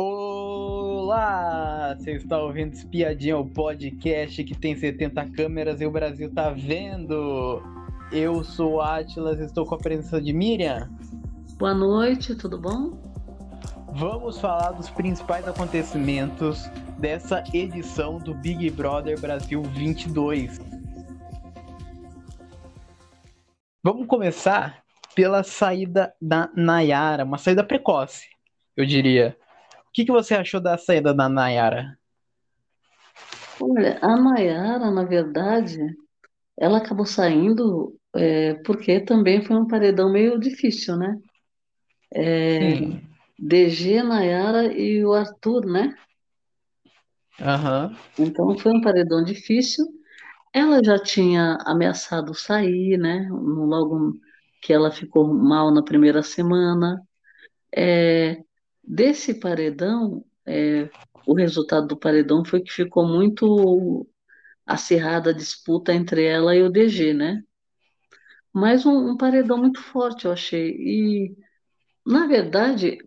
Olá! Você está ouvindo Espiadinha, o podcast que tem 70 câmeras e o Brasil tá vendo. Eu sou Atlas, estou com a presença de Miriam. Boa noite, tudo bom? Vamos falar dos principais acontecimentos dessa edição do Big Brother Brasil 22. Vamos começar pela saída da Nayara, uma saída precoce, eu diria. O que, que você achou da saída da Nayara? Olha, a Nayara, na verdade, ela acabou saindo é, porque também foi um paredão meio difícil, né? É, Sim. DG, Nayara e o Arthur, né? Aham. Então foi um paredão difícil. Ela já tinha ameaçado sair, né? Logo que ela ficou mal na primeira semana. É, desse paredão, é, o resultado do paredão foi que ficou muito acirrada a disputa entre ela e o DG, né? Mas um, um paredão muito forte, eu achei. E, na verdade,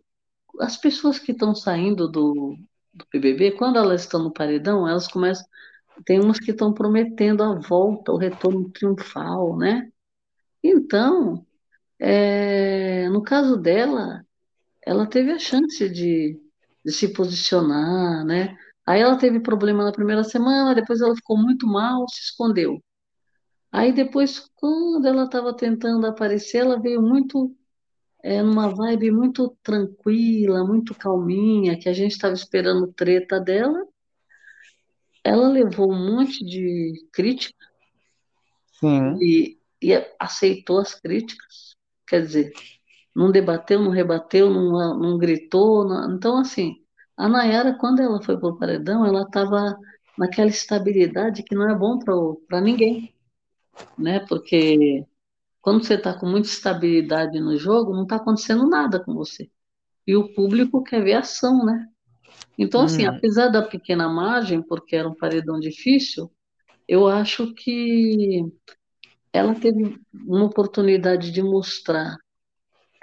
as pessoas que estão saindo do, do BBB, quando elas estão no paredão, elas começam. Tem umas que estão prometendo a volta, o retorno triunfal, né? Então, é, no caso dela, ela teve a chance de, de se posicionar, né? Aí ela teve problema na primeira semana, depois ela ficou muito mal, se escondeu. Aí depois, quando ela estava tentando aparecer, ela veio muito, é, numa vibe muito tranquila, muito calminha, que a gente estava esperando treta dela. Ela levou um monte de crítica Sim. e, e aceitou as críticas. Quer dizer, não debateu, não rebateu, não, não gritou. não- Então, assim, a Nayara, quando ela foi pro paredão, ela estava naquela estabilidade que não é bom para ninguém, né? Porque quando você está com muita estabilidade no jogo, não está acontecendo nada com você. E o público quer ver ação, né? Então, assim, Hum, apesar da pequena margem, porque era um paredão difícil, eu acho que ela teve uma oportunidade de mostrar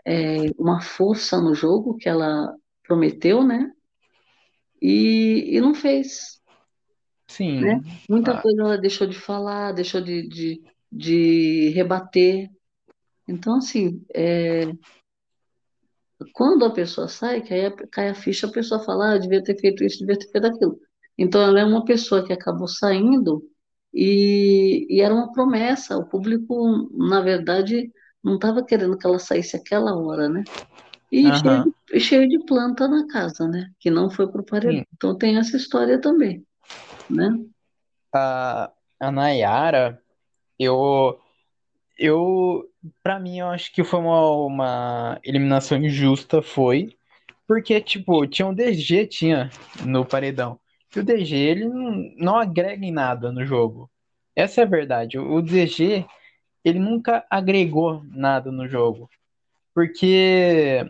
é, uma força no jogo que ela prometeu, né? E, e não fez, né? sim. Muita Ah, coisa ela deixou de falar, deixou de, de, de rebater. Então, assim, é, quando a pessoa sai, cai a, cai a ficha, a pessoa fala, ah, eu devia ter feito isso, devia ter feito aquilo. Então, ela é uma pessoa que acabou saindo e, e era uma promessa. O público, na verdade, não estava querendo que ela saísse aquela hora, né? E cheio Aham. de, cheio de planta na casa, né? Que não foi pro paredão. Sim. Então tem essa história também, né? A, a Nayara, eu, eu, pra mim, eu acho que foi uma, uma eliminação injusta, foi. Porque, tipo, tinha um DG, tinha no paredão. E o DG, ele não, não agrega em nada no jogo. Essa é a verdade. O DG, ele nunca agregou nada no jogo. Porque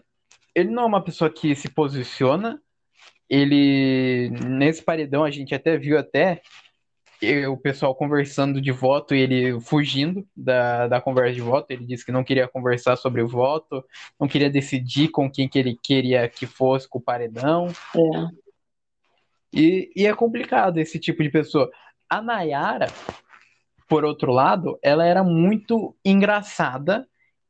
ele não é uma pessoa que se posiciona. Ele, nesse paredão, a gente até viu até o pessoal conversando de voto e ele fugindo da, da conversa de voto. Ele disse que não queria conversar sobre o voto, não queria decidir com quem que ele queria que fosse com o paredão. É, E, e é complicado esse tipo de pessoa. A Nayara, por outro lado, ela era muito engraçada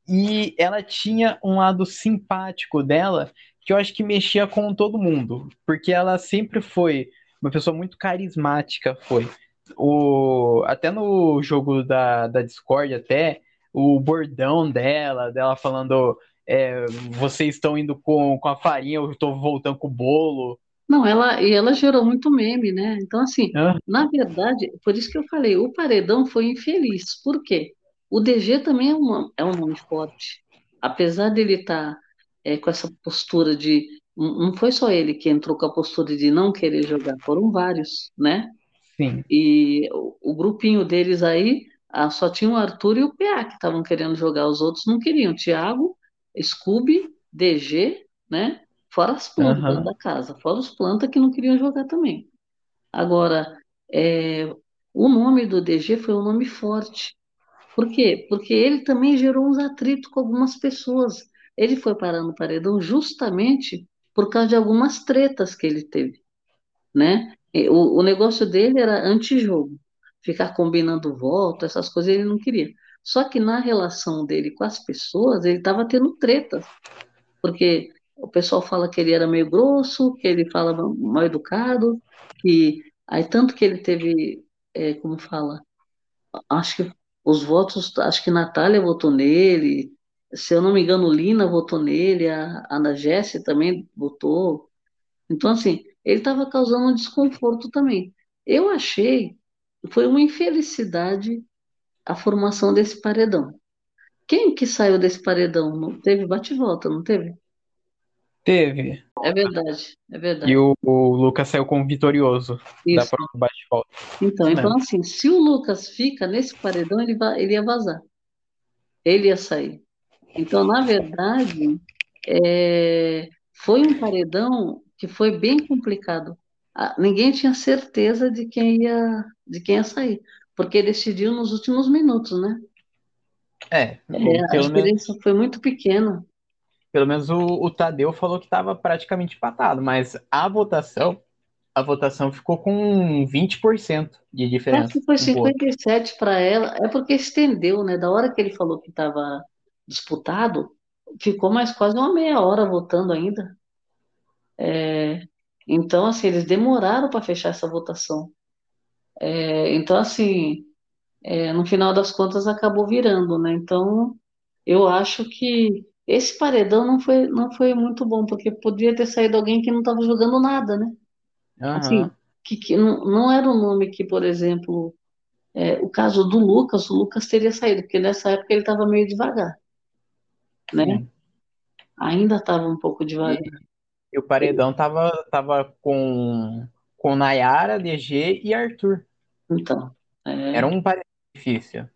e ela tinha um lado simpático dela que eu acho que mexia com todo mundo, porque ela sempre foi uma pessoa muito carismática, foi. O, até no jogo da, da Discord, até, o bordão dela, dela falando é, vocês estão indo com, com a farinha, eu estou voltando com o bolo. Não, ela, e ela gerou muito meme, né? Então, assim, Ah, na verdade, por isso que eu falei, o Paredão foi infeliz. Por quê? O DG também é um, é um nome forte. Apesar dele estar com essa postura de. Não não foi só ele que entrou com a postura de não querer jogar, foram vários, né? sim. E o, o grupinho deles aí, ah, só tinha o Arthur e o PA que estavam querendo jogar, os outros não queriam. Thiago, Scooby, DG, né? Fora as plantas Aham. da casa, fora os plantas que não queriam jogar também. Agora, é, o nome do DG foi um nome forte. Por quê? Porque ele também gerou uns atritos com algumas pessoas. Ele foi parar no paredão justamente por causa de algumas tretas que ele teve, né? O, o negócio dele era antijogo, ficar combinando voto, essas coisas ele não queria. Só que na relação dele com as pessoas, ele estava tendo tretas, porque o pessoal fala que ele era meio grosso, que ele falava mal educado, que aí tanto que ele teve, é, como fala, acho que os votos, acho que Natália votou nele, se eu não me engano, Lina votou nele, a Ana Jesse também votou. Então, assim, ele estava causando um desconforto também. Eu achei foi uma infelicidade a formação desse paredão. Quem que saiu desse paredão? Não teve bate-volta, não teve? Teve. É verdade, é E verdade. o, o Lucas saiu como vitorioso da Isso. prova do bate-volta. Então, então assim, se o Lucas fica nesse paredão, ele, va- ele ia vazar, ele ia sair. Então, na verdade, é, foi um paredão que foi bem complicado. Ah, Ninguém tinha certeza de quem ia, de quem ia sair, porque decidiu nos últimos minutos, né? É, É, a pelo menos, diferença foi muito pequena. Pelo menos o, o Tadeu falou que estava praticamente empatado, mas a votação, a votação ficou com 20% de Acho diferença que foi um pro outro. 57 para ela, é porque estendeu, né? Da hora que ele falou que estava disputado, ficou mais quase uma meia hora votando ainda. É, então, assim, eles demoraram para fechar essa votação. É, então, assim, é, no final das contas acabou virando, né? Então, eu acho que esse paredão não foi, não foi muito bom, porque podia ter saído alguém que não estava jogando nada, né? Assim, Aham, que, que não, não era um nome que, por exemplo, é, o caso do Lucas, o Lucas teria saído, porque nessa época ele estava meio devagar, né? sim. Ainda estava um pouco devagar. E, e o paredão tava, tava com, com Nayara, DG e Arthur. Então, Era é, um paredão difícil.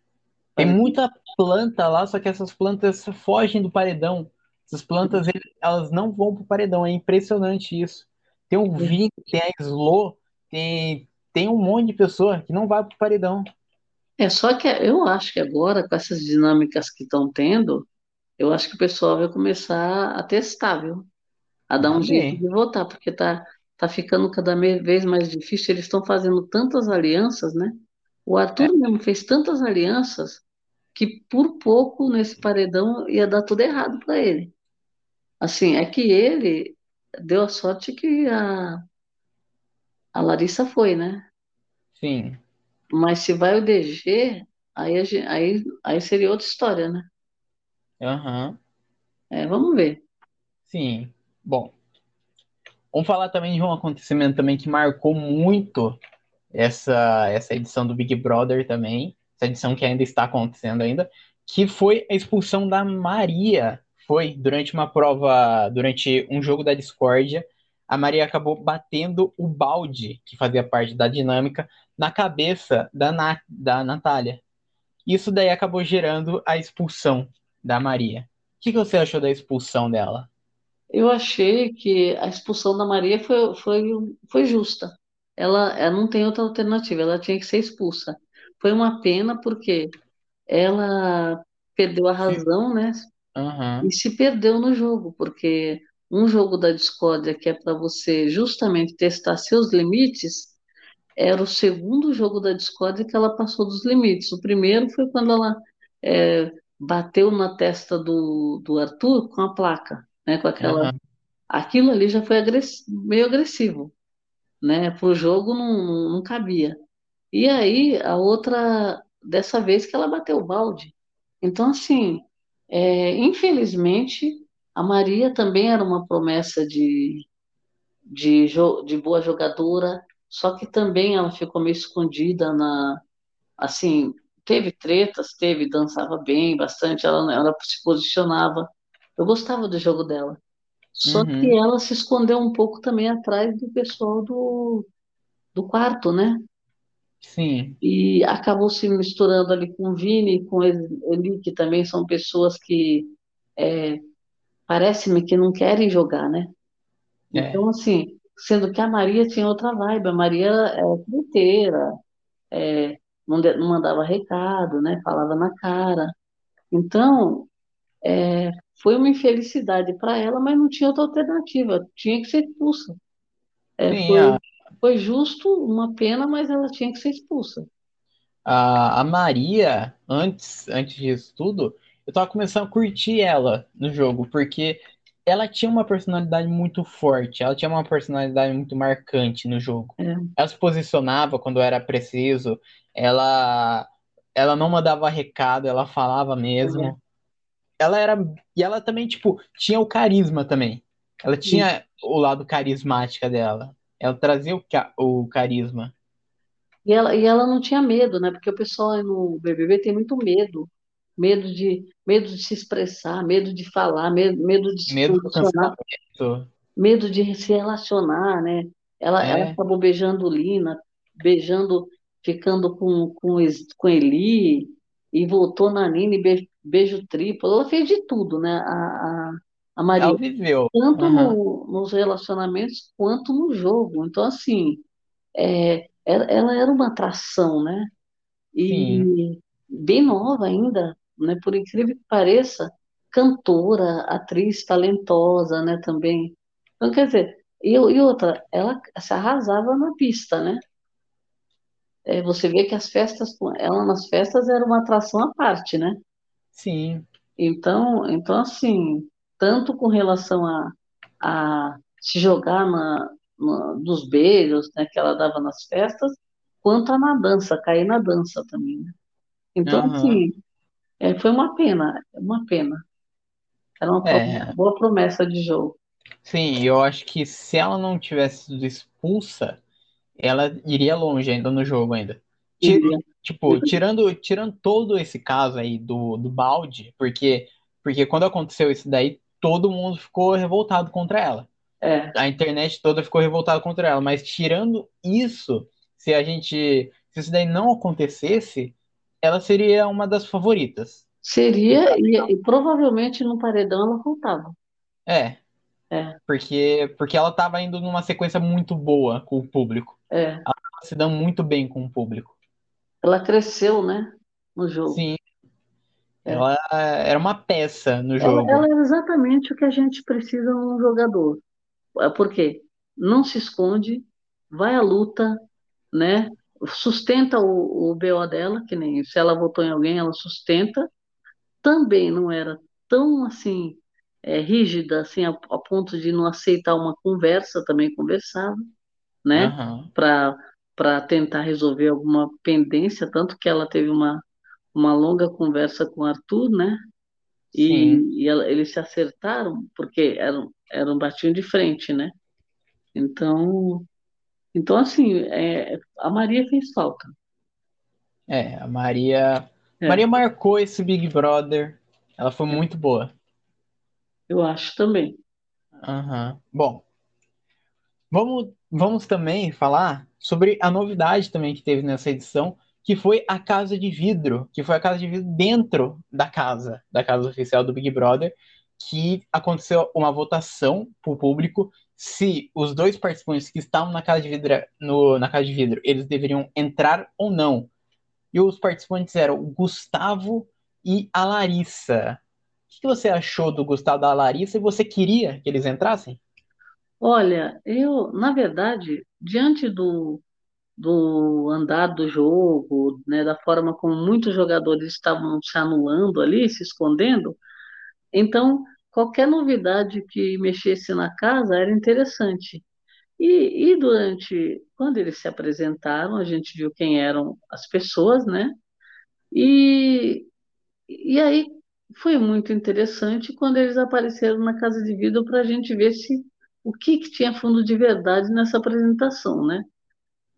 Tem muita planta lá, só que essas plantas fogem do paredão. Essas plantas, elas não vão pro paredão. É impressionante isso. Tem o Vini, tem a Slo, tem, tem um monte de pessoa que não vai pro paredão. é só que eu acho que agora, com essas dinâmicas que estão tendo, eu acho que o pessoal vai começar a testar, viu? A dar um jeito de votar, porque tá, tá ficando cada vez mais difícil. Eles estão fazendo tantas alianças, né? O É, Arthur mesmo fez tantas alianças que por pouco nesse paredão ia dar tudo errado para ele. Assim, é que ele deu a sorte que a, a Larissa foi, né? sim. Mas se vai o DG, aí, aí, aí seria outra história, né? Aham. É, vamos ver. Sim. Bom, vamos falar também de um acontecimento também que marcou muito essa, essa edição do Big Brother também, essa edição que ainda está acontecendo ainda, que foi a expulsão da Maria. Foi durante uma prova, durante um jogo da discórdia, a Maria acabou batendo o balde, que fazia parte da dinâmica, na cabeça da, Na, da Natália. Isso daí acabou gerando a expulsão da Maria. O que, que você achou da expulsão dela? Eu achei que a expulsão da Maria foi, foi, foi justa. Ela, ela não tem outra alternativa, ela tinha que ser expulsa. Foi uma pena porque ela perdeu a razão, né? Aham, E se perdeu no jogo, porque um jogo da discórdia que é para você justamente testar seus limites, era o segundo jogo da discórdia que ela passou dos limites. O primeiro foi quando ela é, bateu na testa do, do Arthur com a placa, né? Com aquela. aham, Aquilo ali já foi agress- meio agressivo, né? O jogo não, não, cabia. E aí a outra, dessa vez que ela bateu o balde. Então, assim, é, infelizmente, a Maria também era uma promessa de, de, de boa jogadora, só que também ela ficou meio escondida na, assim, teve tretas, teve, dançava bem, bastante, ela, ela se posicionava. Eu gostava do jogo dela. Só que uhum, ela se escondeu um pouco também atrás do pessoal do, do quarto, né? sim, E acabou se misturando ali com o Vini, e com o Eli, que também são pessoas que é, parece-me que não querem jogar, né? é, Então, assim, sendo que a Maria tinha outra vibe, a Maria é fruteira, é, não, de- não mandava recado, né? Falava na cara. Então, foi uma infelicidade para ela, mas não tinha outra alternativa, tinha que ser expulsa. É, Sim, foi, a, foi justo, uma pena, mas ela tinha que ser expulsa. a, a Maria, antes, antes disso tudo, eu tava começando a curtir ela no jogo, porque ela tinha uma personalidade muito forte, ela tinha uma personalidade muito marcante no jogo. É, Ela se posicionava quando era preciso, ela, ela não mandava recado, ela falava é, mesmo. Ela era. E ela também, tipo, tinha o carisma também. Ela tinha o lado carismática dela. Ela trazia o, ca- o carisma. E ela, e ela não tinha medo, né? Porque o pessoal no BBB tem muito medo, medo de, medo de se expressar, medo de falar, medo, medo de se Medo cancelamento. medo de se relacionar, né? Ela, ela É, acabou beijando Lina, beijando, ficando com, com, com Eli, e voltou na Nina e be- beijo triplo. Ela fez de tudo, né? A, a, a ela Maria, viveu. tanto Aham. no, nos relacionamentos quanto no jogo. Então, assim, é, ela, ela era uma atração, né? Sim, E bem nova ainda, né? Por incrível que pareça, cantora, atriz talentosa, né? Também. Então, quer dizer, e, e outra, ela se arrasava na pista, né? É, você vê que as festas, ela nas festas era uma atração à parte, né? sim. Então, então assim, tanto com relação a, a se jogar na, na- dos beijos, né, que ela dava nas festas, quanto a na dança, cair na dança também, né? Então, Aham. assim, é, foi uma pena, uma pena. Era uma É, boa promessa de jogo. sim, eu acho que se ela não tivesse sido expulsa, ela iria longe ainda no jogo ainda. Iria. Ti- tipo, tirando, tirando todo esse caso aí do, do balde, porque, porque quando aconteceu isso daí, todo mundo ficou revoltado contra ela. É, A internet toda ficou revoltada contra ela. Mas tirando isso, se a gente, se isso daí não acontecesse, ela seria uma das favoritas. Seria, e, e provavelmente no paredão ela voltava. é, É, porque porque ela tava indo numa sequência muito boa com o público. é. Ela tava se dando muito bem com o público. Ela cresceu, né, no jogo. Sim, É. ela era uma peça no Ela, jogo. ela é exatamente o que a gente precisa num jogador. É Porque não se esconde, vai à luta, né? Sustenta o, o BO dela, que nem se ela votou em alguém, ela sustenta. Também não era tão assim é, rígida, assim, a, a ponto de não aceitar uma conversa, também conversava, né? Aham, Para tentar resolver alguma pendência, tanto que ela teve uma, uma longa conversa com o Arthur, né? sim, E, e ela- eles se acertaram porque eram, eram batiam de frente, né? Então, então assim, é, a Maria fez falta. é, a Maria, É, Maria marcou esse Big Brother. Ela foi muito boa. Eu acho também. Bom, Vamos, vamos também falar sobre a novidade também que teve nessa edição, que foi a Casa de Vidro, que foi a Casa de Vidro dentro da casa, da casa oficial do Big Brother, que aconteceu uma votação para o público se os dois participantes que estavam na Casa de Vidro, no, na Casa de Vidro, eles deveriam entrar ou não. E os participantes eram o Gustavo e a Larissa. O que você achou do Gustavo da Larissa e você queria que eles entrassem? Olha, eu, na verdade, diante do, do andar do jogo, né, da forma como muitos jogadores estavam se anulando ali, se escondendo, então qualquer novidade que mexesse na casa era interessante. E, e durante, quando eles se apresentaram, a gente viu quem eram as pessoas, né? E, e aí foi muito interessante quando eles apareceram na Casa de Vidro para a gente ver se o que, que tinha fundo de verdade nessa apresentação, né?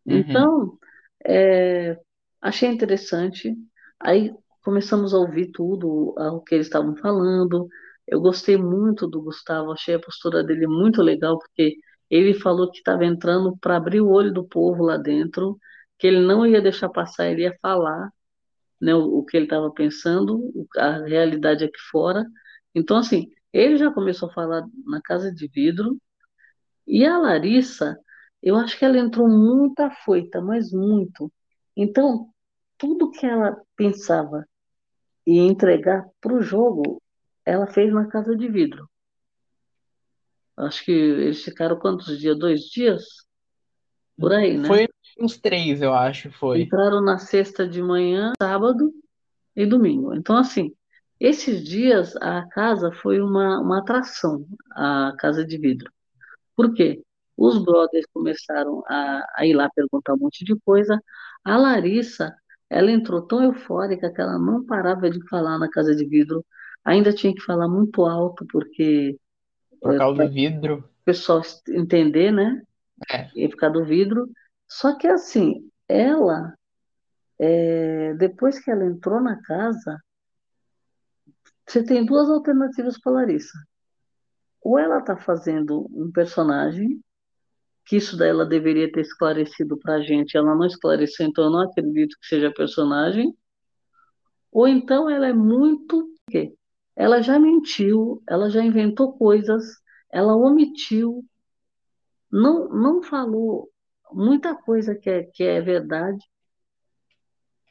Uhum, Então, é, achei interessante. Aí começamos a ouvir tudo o que eles estavam falando. Eu gostei muito do Gustavo, achei a postura dele muito legal, porque ele falou que estava entrando para abrir o olho do povo lá dentro, que ele não ia deixar passar, ele ia falar, né, o, o que ele estava pensando, a realidade aqui fora. Então, assim, ele já começou a falar na Casa de Vidro, e a Larissa, eu acho que ela entrou muito afoita, mas muito. Então, tudo que ela pensava e entregar para o jogo, ela fez na casa de vidro. Acho que eles ficaram quantos dias? Dois dias? Por aí, né? Foi uns três, eu acho, foi. Entraram na sexta de manhã, sábado e domingo. Então, assim, esses dias a casa foi uma, uma atração, a casa de vidro. Por quê? Os brothers começaram a, a ir lá perguntar um monte de coisa. A Larissa, ela entrou tão eufórica que ela não parava de falar na casa de vidro. Ainda tinha que falar muito alto, porque Por é, causa do vidro. o pessoal entender, né? É. E ficar do vidro. Só que assim, ela, é, depois que ela entrou na casa, você tem duas alternativas para Larissa. Ou ela está fazendo um personagem, que isso daí ela deveria ter esclarecido para a gente, ela não esclareceu, então eu não acredito que seja personagem. Ou então ela é muito. Ela já mentiu, ela já inventou coisas, ela omitiu, não, não falou muita coisa que é, que é verdade,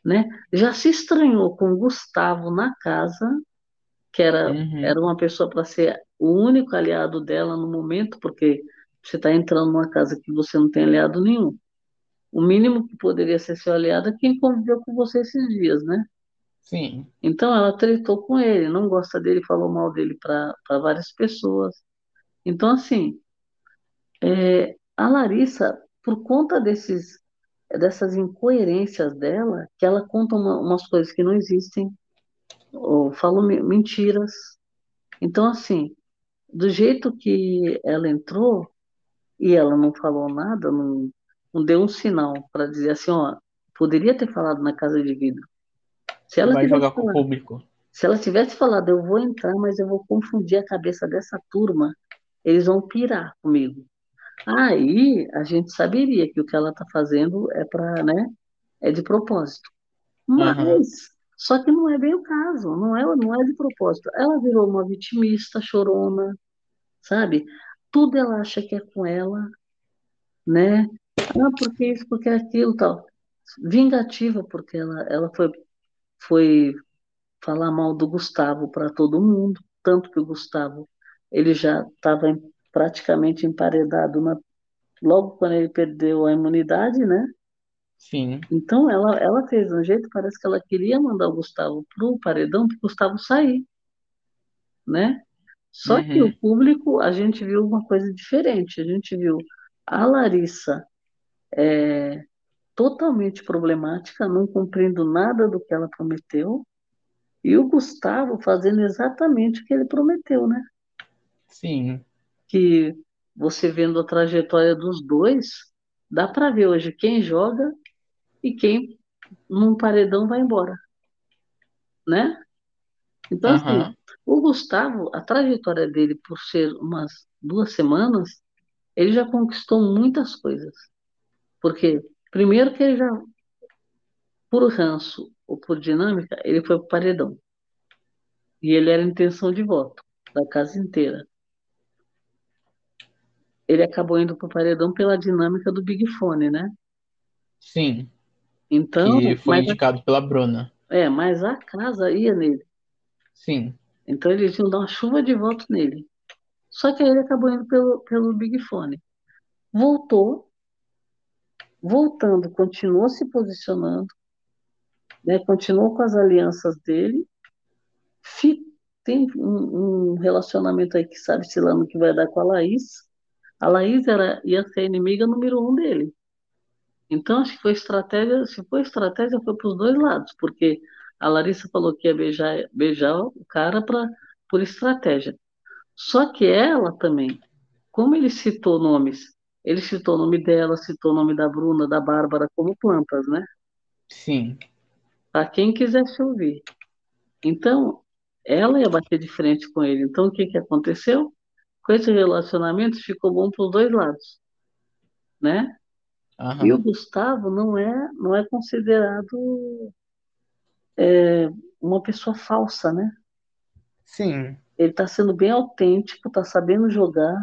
né? Já se estranhou com o Gustavo na casa, que era, Uhum. era uma pessoa para ser o único aliado dela no momento, porque você está entrando numa casa que você não tem aliado nenhum. O mínimo que poderia ser seu aliado é quem conviveu com você esses dias, né? Sim. Então ela tretou com ele, não gosta dele, falou mal dele para várias pessoas. Então, assim, é, a Larissa, por conta desses, dessas incoerências dela, que ela conta uma- umas coisas que não existem, ou fala me- mentiras. Então, assim, do jeito que ela entrou, e ela não falou nada, não, não deu um sinal para dizer assim, ó, poderia ter falado na casa de vidro. Se ela Vai tivesse jogar com o falado, público. se ela tivesse falado, eu vou entrar, mas eu vou confundir a cabeça dessa turma, eles vão pirar comigo. Aí a gente saberia que o que ela está fazendo é para, né, é de propósito. Mas só que não é bem o caso, não é, não é de propósito. Ela virou uma vitimista, chorona, sabe? Tudo ela acha que é com ela, né? Ah, porque isso, porque aquilo, tal. Vingativa, porque ela, ela foi, foi falar mal do Gustavo para todo mundo, tanto que o Gustavo ele já estava praticamente emparedado na, logo quando ele perdeu a imunidade, né? Sim. Então ela, ela fez um jeito, parece que ela queria mandar o Gustavo pro paredão para o Gustavo sair, né? Só que Uhum. o público, a gente viu uma coisa diferente. A gente viu a Larissa é, totalmente problemática, não cumprindo nada do que ela prometeu, e o Gustavo fazendo exatamente o que ele prometeu, né? Sim. Que você vendo a trajetória dos dois, dá para ver hoje quem joga e quem num paredão vai embora, né? Então, assim, Aham. o Gustavo, a trajetória dele por ser umas duas semanas, ele já conquistou muitas coisas. Porque, primeiro que ele já, por ranço ou por dinâmica, ele foi pro paredão. E ele era intenção de voto da casa inteira. Ele acabou indo pro paredão pela dinâmica do Big Fone, né? Sim. Então, Que foi indicado pela Bruna. é, mas a casa ia nele. Sim. Então eles iam dar uma chuva de votos nele. Só que aí ele acabou indo pelo, pelo Big Fone. Voltou, voltando, continuou se posicionando, né, continuou com as alianças dele. Tem um, um relacionamento aí que sabe-se lá no que vai dar com a Laís. A Laís era, ia ser a inimiga número um dele. Então, acho que foi estratégia, se foi estratégia, foi para os dois lados, porque a Larissa falou que ia beijar, beijar o cara pra, por estratégia. Só que ela também, como ele citou nomes, ele citou o nome dela, citou o nome da Bruna, da Bárbara, como plantas, né? Sim. Para quem quisesse ouvir. Então, ela ia bater de frente com ele. Então, o que que aconteceu? Com esse relacionamento, ficou bom para os dois lados, né? E o. Gustavo não é, não é considerado é, uma pessoa falsa, né? Sim. Ele está sendo bem autêntico, está sabendo jogar.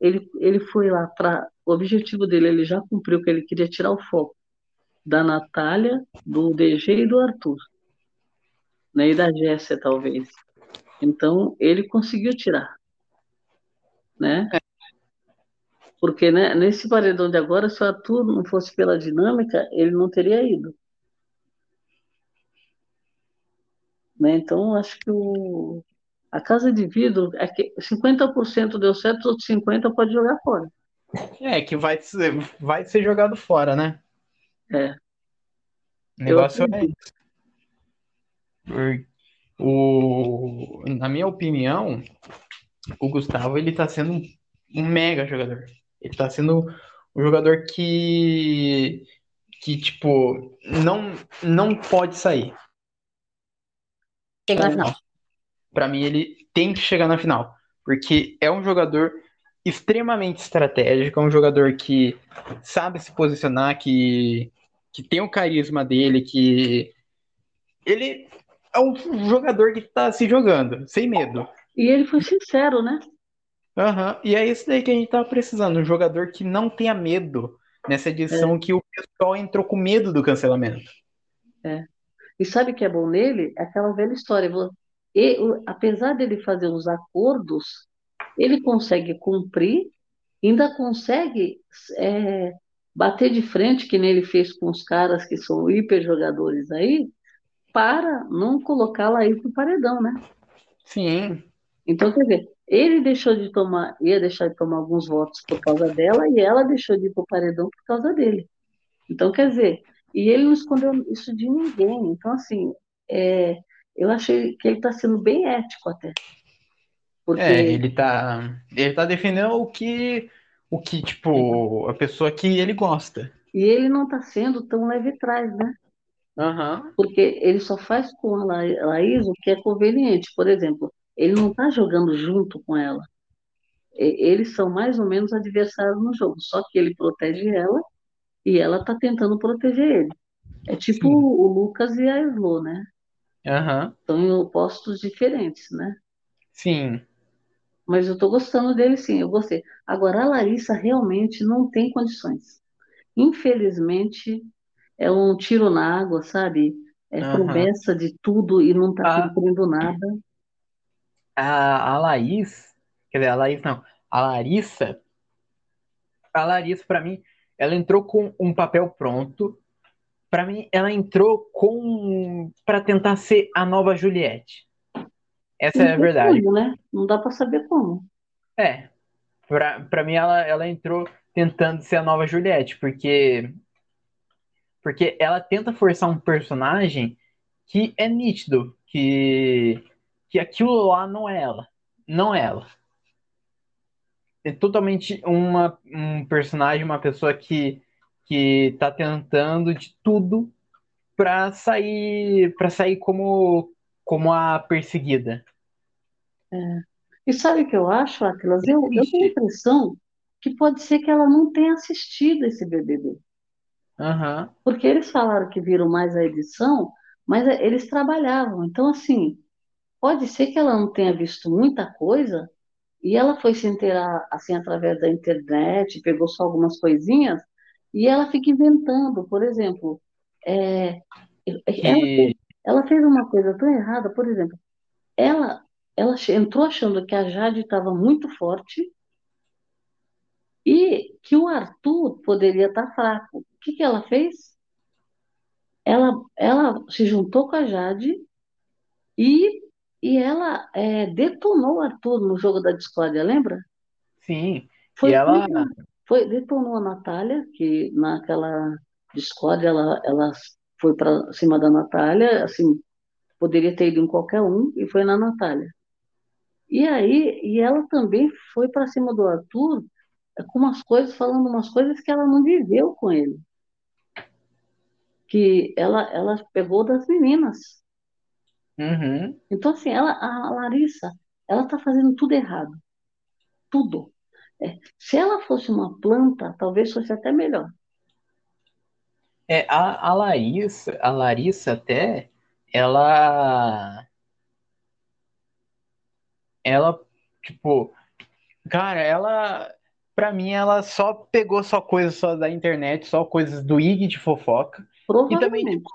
Ele, ele foi lá para. O objetivo dele, ele já cumpriu, que ele queria tirar o foco da Natália, do DG e do Arthur, né? E da Jéssica, talvez. Então, ele conseguiu tirar, né? Porque né, nesse paredão de agora, se o Arthur não fosse pela dinâmica, ele não teria ido. Né? Então, acho que o, a casa de vidro, é que 50% deu certo, os outros 50% pode jogar fora. É, que vai ser, vai ser jogado fora, né? É. O negócio é isso. O, na minha opinião, o Gustavo ele tá sendo um mega jogador. Ele tá sendo um jogador que que tipo não não pode sair. Chegar na final. Para mim ele tem que chegar na final, porque é um jogador extremamente estratégico, é um jogador que sabe se posicionar, que que tem o carisma dele, que ele é um jogador que tá se jogando, sem medo. E ele foi sincero, né? Uhum. E é isso daí que a gente tava precisando, um jogador que não tenha medo nessa edição É. que o pessoal entrou com medo do cancelamento. É. E sabe o que é bom nele? É aquela velha história. E, apesar dele fazer os acordos, ele consegue cumprir, ainda consegue é, bater de frente, que nem ele fez com os caras que são hiper jogadores aí, para não colocá-la aí pro paredão, né? Sim, Então, quer dizer, ele deixou de tomar, ia deixar de tomar alguns votos por causa dela e ela deixou de ir pro paredão por causa dele. Então, quer dizer, e ele não escondeu isso de ninguém. Então, assim, é, eu achei que ele está sendo bem ético até. Porque, é, ele tá, ele tá defendendo o que, o que, tipo, a pessoa que ele gosta. e ele não está sendo tão leve trás, né? Aham, Porque ele só faz com a La- Laís o que é conveniente. Por exemplo, ele não está jogando junto com ela. Eles são mais ou menos adversários no jogo, só que ele protege ela e ela está tentando proteger ele. É tipo Sim. o Lucas e a Slo, né? aham, Estão em opostos diferentes, né? sim, Mas eu tô gostando dele sim, eu gostei. Agora, a Larissa realmente não tem condições. Infelizmente, é um tiro na água, sabe? É aham. promessa de tudo e não tá A, cumprindo nada. A, a Laís, quer dizer, a Laís não, a Larissa, a Larissa, pra mim, ela entrou com um papel pronto. Pra mim, ela entrou com para tentar ser a nova Juliette. Essa Não é a verdade. como, né? Não dá para saber como. É, pra, pra mim ela, ela entrou tentando ser a nova Juliette, porque porque ela tenta forçar um personagem que é nítido, que que aquilo lá não é ela, não é ela. É totalmente uma, um personagem, uma pessoa que que tá tentando de tudo pra sair para sair como como a perseguida. E sabe o que eu acho, Atlas? É Eu, eu tenho a impressão que pode ser que ela não tenha assistido esse BBB. Aham. Porque eles falaram que viram mais a edição, mas é, eles trabalhavam. Então, assim, pode ser que ela não tenha visto muita coisa e ela foi se inteirar, assim, através da internet, pegou só algumas coisinhas e ela fica inventando. Por exemplo, é, ela fez, Que ela fez uma coisa tão errada, por exemplo, ela, ela entrou achando que a Jade estava muito forte e que o Arthur poderia estar fraco. O que que ela fez? Ela, ela se juntou com a Jade e, e ela é, detonou o Arthur no jogo da discórdia, lembra? sim. E Foi, ela foi, detonou a Natália, que naquela discórdia ela, ela foi para cima da Natália, assim, poderia ter ido em qualquer um, e foi na Natália. E aí, e ela também foi para cima do Arthur é, com umas coisas, falando umas coisas que ela não viveu com ele. Que ela, ela pegou das meninas. Uhum. Então, assim, ela, a Larissa, ela está fazendo tudo errado. Tudo. É, se ela fosse uma planta, talvez fosse até melhor. É, a, a Larissa, a Larissa até, ela, ela, tipo, cara, ela, pra mim, ela só pegou só coisas só da internet, só coisas do IG de fofoca, e também, tipo,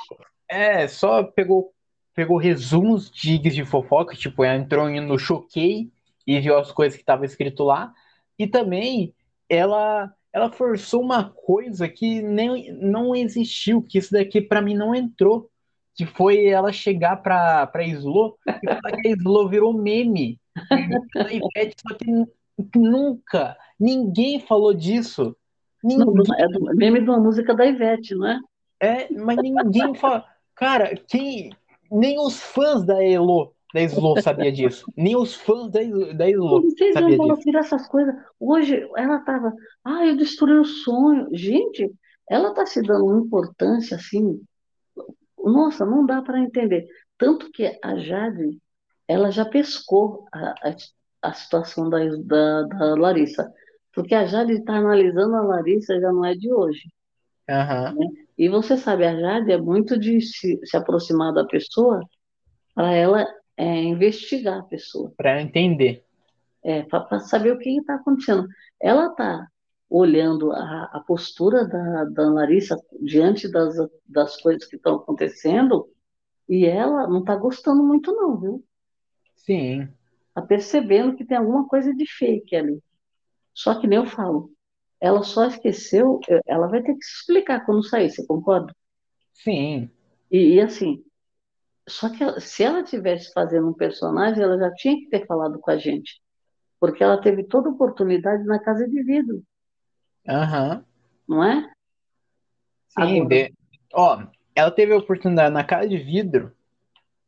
é, só pegou pegou resumos de gigs de fofoca, tipo, ela entrou no Choquei e viu as coisas que estavam escrito lá. E também ela ela forçou uma coisa que nem não existiu, que isso daqui para mim não entrou, que foi ela chegar pra, pra Slo e falar que a Slo virou meme. só que nunca, ninguém falou disso. Ninguém... Não, é do, meme de uma música da Ivete, não é? É, mas ninguém fala. Cara, quem. Nem os fãs da Elo, da Slo sabia disso. Nem os fãs da, da Elo Vocês sabia disso. Vocês essas coisas. Hoje ela tava. Ah, eu destruí o sonho. Gente, ela tá se dando uma importância assim. Nossa, não dá para entender. Tanto que a Jade, ela já pescou a, a, a situação da, da, da Larissa. Porque a Jade está analisando a Larissa já não é de hoje. Uhum. Né? E você sabe, a Jade é muito de se, se aproximar da pessoa para ela é, investigar a pessoa. Para entender. É, para saber o que está acontecendo. Ela está olhando a, a postura da, da Larissa diante das, das coisas que estão acontecendo e ela não está gostando muito, não, viu? Sim. Está percebendo que tem alguma coisa de fake ali. Só que nem eu falo, ela só esqueceu, ela vai ter que se explicar quando sair, você concorda? Sim. E, e assim, só que se ela tivesse fazendo um personagem, ela já tinha que ter falado com a gente. Porque ela teve toda a oportunidade na casa de vidro. Aham. Uhum. Não é? Sim, de... ó, ela teve a oportunidade na casa de vidro.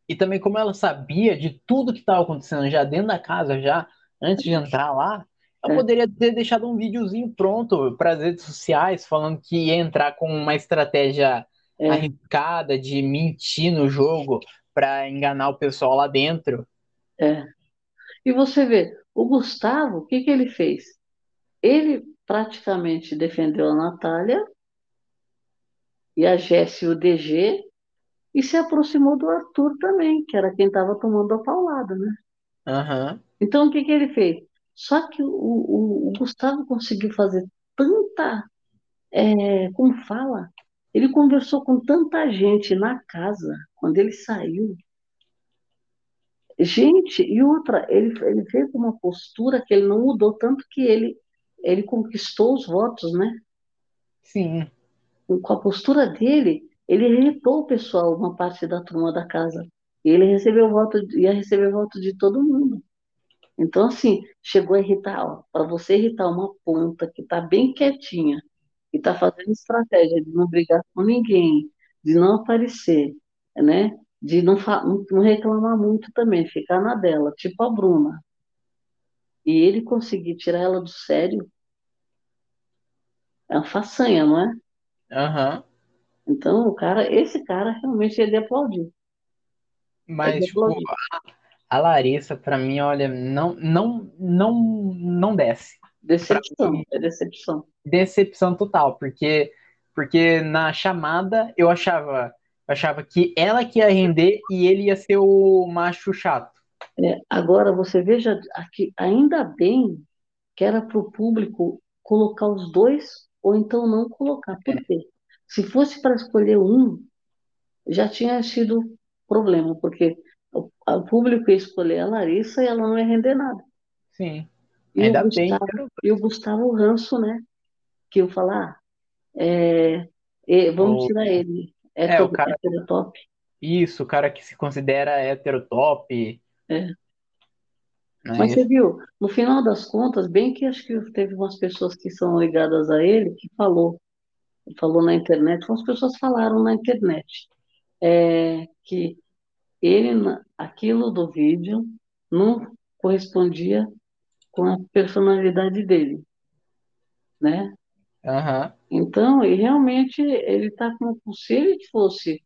E também como ela sabia de tudo que estava acontecendo já dentro da casa, já antes de entrar lá, ela é. poderia ter deixado um videozinho pronto para as redes sociais, falando que ia entrar com uma estratégia é. arriscada de mentir no jogo para enganar o pessoal lá dentro. É. E você vê, o Gustavo, o que, que ele fez? Ele praticamente defendeu a Natália e a Jéssica e o DG e se aproximou do Arthur também, que era quem estava tomando a paulada, né? Uhum. Então, o que, que ele fez? Só que o, o, o Gustavo conseguiu fazer tanta, é, como fala, ele conversou com tanta gente na casa, quando ele saiu. Gente, e outra, ele, ele veio com uma postura que ele não mudou, tanto que ele, ele conquistou os votos, né? Sim. Com a postura dele, ele irritou o pessoal, uma parte da turma da casa. E ele recebeu voto, ia receber voto de todo mundo. Então, assim, chegou a irritar, para você irritar uma ponta que está bem quietinha e está fazendo estratégia de não brigar com ninguém, de não aparecer, né? De não, não reclamar muito também, ficar na dela, tipo a Bruna. E ele conseguir tirar ela do sério, é uma façanha, não é? Aham. Uhum. Então, o cara, esse cara realmente ele aplaudiu. Mas, ele tipo, a Larissa, para mim, olha, não, não, não, não desce. Decepção, é decepção. Decepção total, porque, porque na chamada eu achava, achava que ela que ia render e ele ia ser o macho chato. É, agora você veja aqui, ainda bem que era para o público colocar os dois ou então não colocar. Por é. quê? Se fosse para escolher um, já tinha sido problema, porque o, público ia escolher a Larissa e ela não ia render nada. Sim. E Ainda o Gustavo, bem. E o Gustavo Ranço, né? Que eu falar, ah, é, é, vamos o, tirar ele. É, é o cara, top. Isso, o cara que se considera heterotop. É. Mas, Mas você viu, no final das contas, bem que acho que teve umas pessoas que são ligadas a ele que falou, falou na internet, umas pessoas falaram na internet é, que ele, aquilo do vídeo não correspondia com a personalidade dele, né? Uhum. Então, e realmente ele está como se ele fosse,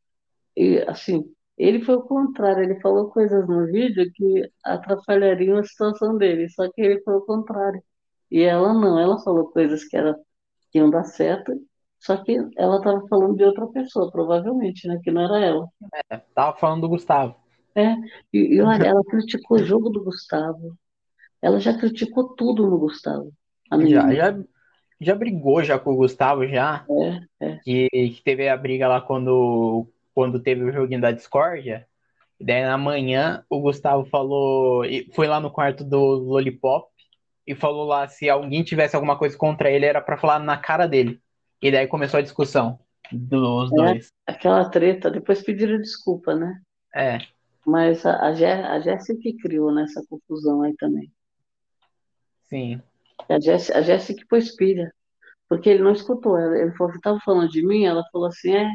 e, assim, ele foi o contrário, ele falou coisas no vídeo que atrapalhariam a situação dele, só que ele foi o contrário. E ela não, ela falou coisas que, era, que iam dar certo, só que ela estava falando de outra pessoa, provavelmente, né? Que não era ela. É, tava falando do Gustavo. É, e, e olha, ela criticou o jogo do Gustavo. Ela já criticou tudo no Gustavo. Já, já, já brigou já com o Gustavo, já. É, é. Que, que teve a briga lá quando, quando teve o joguinho da discórdia. E daí na manhã o Gustavo falou, foi lá no quarto do Lollipop e falou lá se alguém tivesse alguma coisa contra ele era pra falar na cara dele. E daí começou a discussão dos É, dois. aquela treta, depois pediram desculpa, né? É, Mas a, a, Jé- a Jéssica que criou nessa confusão aí também. sim. A Jéssica, a Jéssica que pôs pilha, porque ele não escutou. ela- Ele falou que estava falando de mim, ela falou assim, é,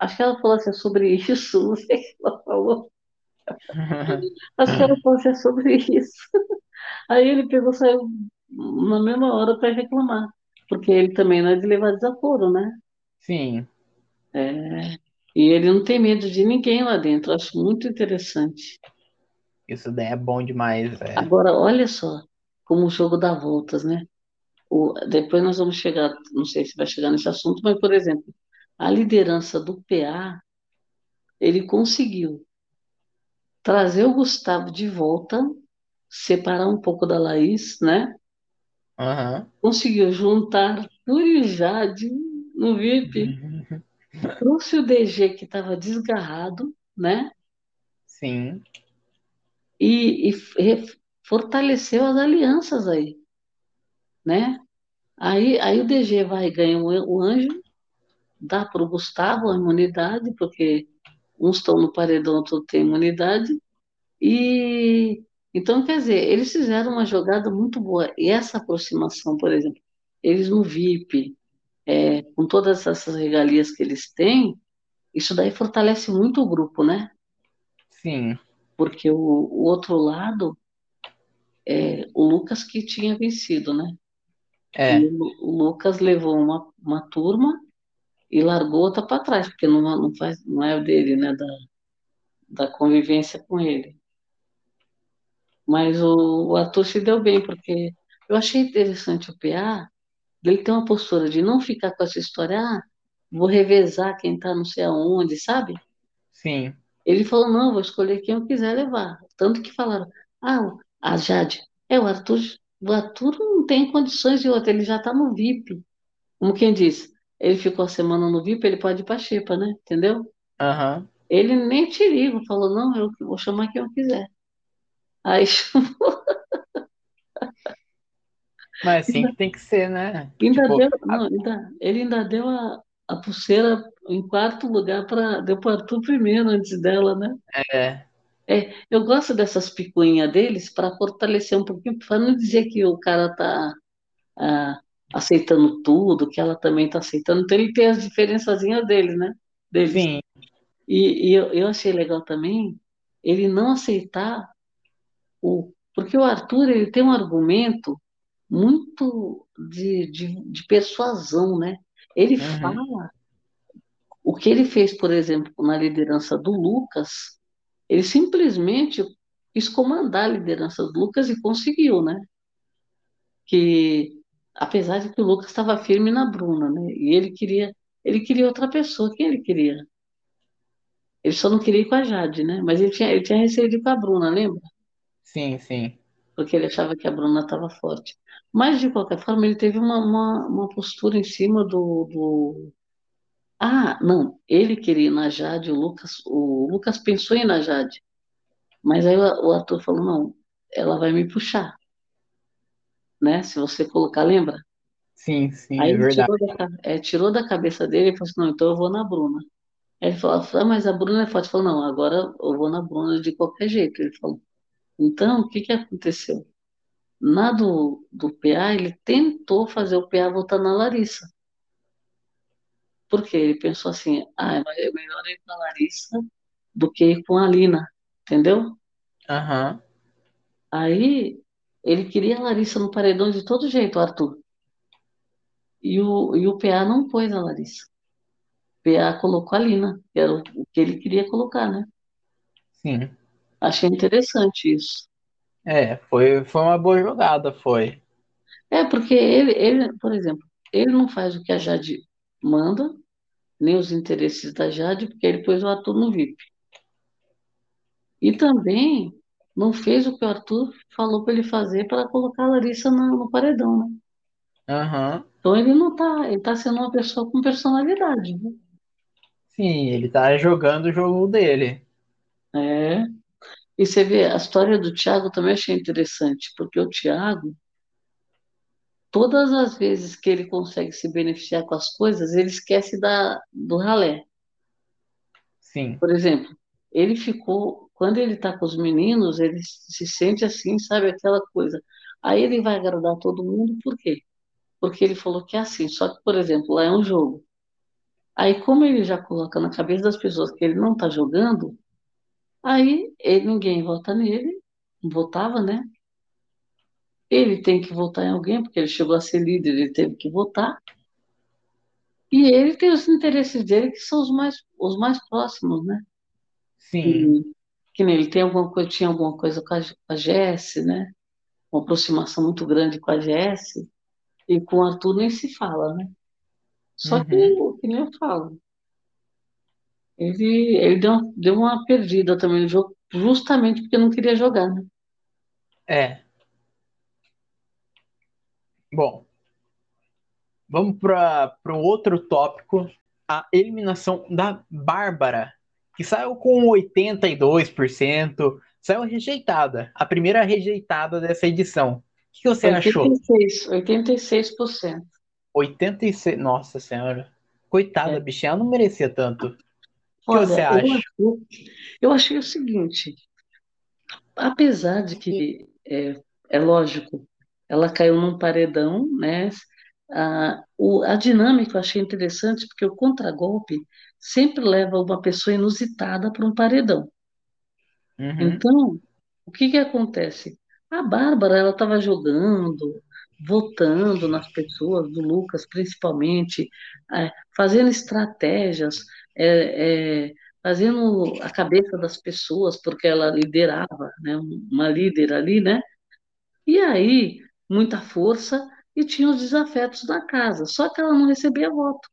acho que ela falou assim, é sobre isso, não sei o que ela falou. Acho que ela falou assim, é sobre isso. Aí ele pegou, e saiu na mesma hora para reclamar, porque ele também não é de levar desaforo, né? Sim, É, e ele não tem medo de ninguém lá dentro. Acho muito interessante. isso daí é bom demais. É. Agora, olha só como o jogo dá voltas, né? O, depois nós vamos chegar, não sei se vai chegar nesse assunto, mas, por exemplo, a liderança do PA, ele conseguiu trazer o Gustavo de volta, separar um pouco da Laís, né? Aham. Conseguiu juntar Arthur e Jade no VIP, trouxe o DG que estava desgarrado, né? Sim, E, e fortaleceu as alianças aí, né? Aí, aí o DG vai e ganha o, o anjo, dá para o Gustavo a imunidade, porque uns estão no paredão, outros têm imunidade. E então, quer dizer, eles fizeram uma jogada muito boa. E essa aproximação, por exemplo, eles no VIP, é, com todas essas regalias que eles têm, isso daí fortalece muito o grupo, né? sim. Porque o, o outro lado é o Lucas que tinha vencido, né? É, E o, Lucas levou uma, uma turma e largou outra para trás, porque não, não, faz, não é o dele, né? Da, da convivência com ele. Mas o, o Arthur se deu bem, porque eu achei interessante o PA, dele ter uma postura de não ficar com essa história, ah, vou revezar quem tá não sei aonde, sabe? sim. Ele falou, não, vou escolher quem eu quiser levar. Tanto que falaram, ah, a Jade, é o Arthur, o Arthur não tem condições de outra, ele já tá no VIP. Como quem diz, ele ficou a semana no VIP, ele pode ir pra Xepa, né? Entendeu? Aham. Ele nem te liga, falou, não, eu vou chamar quem eu quiser. Aí Mas assim que tem que ser, né? ainda Tipo, deu, não, ainda, ele ainda deu a, a pulseira em quarto lugar para deu para Arthur primeiro antes dela, né? é, É, eu gosto dessas picuinhas deles para fortalecer um pouquinho, para não dizer que o cara tá ah, aceitando tudo, que ela também tá aceitando. Então ele tem as diferençazinhas dele, né? Deles. sim, E, e eu, eu achei legal também ele não aceitar o. Porque o Arthur ele tem um argumento muito de, de, de persuasão, né? Ele uhum, fala o que ele fez, por exemplo, na liderança do Lucas, ele simplesmente quis comandar a liderança do Lucas e conseguiu, né? Que apesar de que o Lucas estava firme na Bruna, né? E ele queria, ele queria outra pessoa, quem ele queria? Ele só não queria ir com a Jade, né? Mas ele tinha, ele tinha receio de ir com a Bruna, lembra? Sim, sim. Porque ele achava que a Bruna estava forte. Mas, de qualquer forma, ele teve uma, uma, uma postura em cima do, do... Ah, não, ele queria ir na Jade, o Lucas, o Lucas pensou em ir na Jade. Mas aí o, ator falou, não, ela vai me puxar, né? Se você colocar, lembra? Sim, sim, Aí é verdade. tirou da, é, tirou da cabeça dele e falou assim, não, então eu vou na Bruna. Aí ele falou, ah, mas a Bruna é forte. Ele falou, não, agora eu vou na Bruna de qualquer jeito. Ele falou, então, o que que aconteceu? Na do, do PA, ele tentou fazer o PA voltar na Larissa. Por quê? Ele pensou assim, ah, é melhor ir com a Larissa do que ir com a Lina, entendeu? Aham, Aí ele queria a Larissa no paredão de todo jeito, Arthur. E o, e o PA não pôs a Larissa. O PA colocou a Lina, que era o, o que ele queria colocar, né? sim. Achei interessante isso. É, foi, foi uma boa jogada, foi. É, porque ele, ele, por exemplo, ele não faz o que a Jade manda, nem os interesses da Jade, porque ele pôs o Arthur no VIP. E também não fez o que o Arthur falou para ele fazer para colocar a Larissa no, no paredão, né? Aham. Então ele não tá, ele tá sendo uma pessoa com personalidade, né? Sim, ele tá jogando o jogo dele. É. E você vê, a história do Tiago também achei interessante, porque o Tiago, todas as vezes que ele consegue se beneficiar com as coisas, ele esquece da, do ralé. Sim. Por exemplo, ele ficou, quando ele está com os meninos, ele se sente assim, sabe, aquela coisa. Aí ele vai agradar todo mundo, por quê? Porque ele falou que é assim. Só que, por exemplo, lá é um jogo. Aí, como ele já coloca na cabeça das pessoas que ele não está jogando, aí ele, ninguém vota nele, não votava, né? Ele tem que votar em alguém, porque ele chegou a ser líder, ele teve que votar. E ele tem os interesses dele, que são os mais, os mais próximos, né? Sim. E, que nem ele tem alguma coisa, tinha alguma coisa com a, com a Jesse, né? Uma aproximação muito grande com a Jesse. E com o Arthur nem se fala, né? Só que, Uhum. que nem eu falo, ele, ele deu, deu uma perdida também no jogo, justamente porque não queria jogar, né? É. Bom, vamos para o outro tópico, a eliminação da Bárbara, que saiu com 82%, saiu rejeitada, a primeira rejeitada dessa edição. O que você achou? 86, 86%. 86, nossa senhora. Coitada, É. bichinha, ela não merecia tanto. O que Olha, você eu acha? achei, eu achei o seguinte, apesar de que, é, é lógico, ela caiu num paredão, né? A, o, a dinâmica eu achei interessante, porque o contragolpe sempre leva uma pessoa inusitada para um paredão. Uhum. Então, o que que acontece? A Bárbara, ela estava jogando, votando nas pessoas, do Lucas principalmente, é, fazendo estratégias, é, é, fazendo a cabeça das pessoas, porque ela liderava, né, uma líder ali, né? E aí, muita força e tinha os desafetos da casa, só que ela não recebia voto.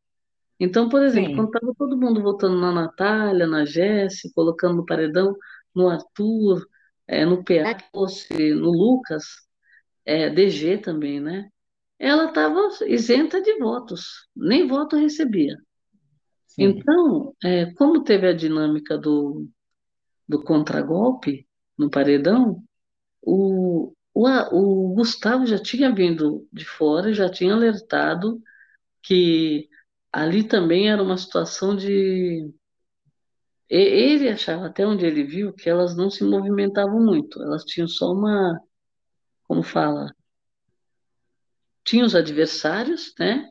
Então, por exemplo, quando Sim, estava todo mundo votando na Natália, na Jéssica, colocando no paredão, no Arthur, eh, no PA, fosse no Lucas, eh, DG também, né? Ela estava isenta de votos, nem voto recebia. Sim. Então, eh, como teve a dinâmica do, do contragolpe no paredão, o, o, o Gustavo já tinha vindo de fora, já tinha alertado que ali também era uma situação de E- Ele achava, até onde ele viu, que elas não se movimentavam muito. Elas tinham só uma, como fala, tinham os adversários, né?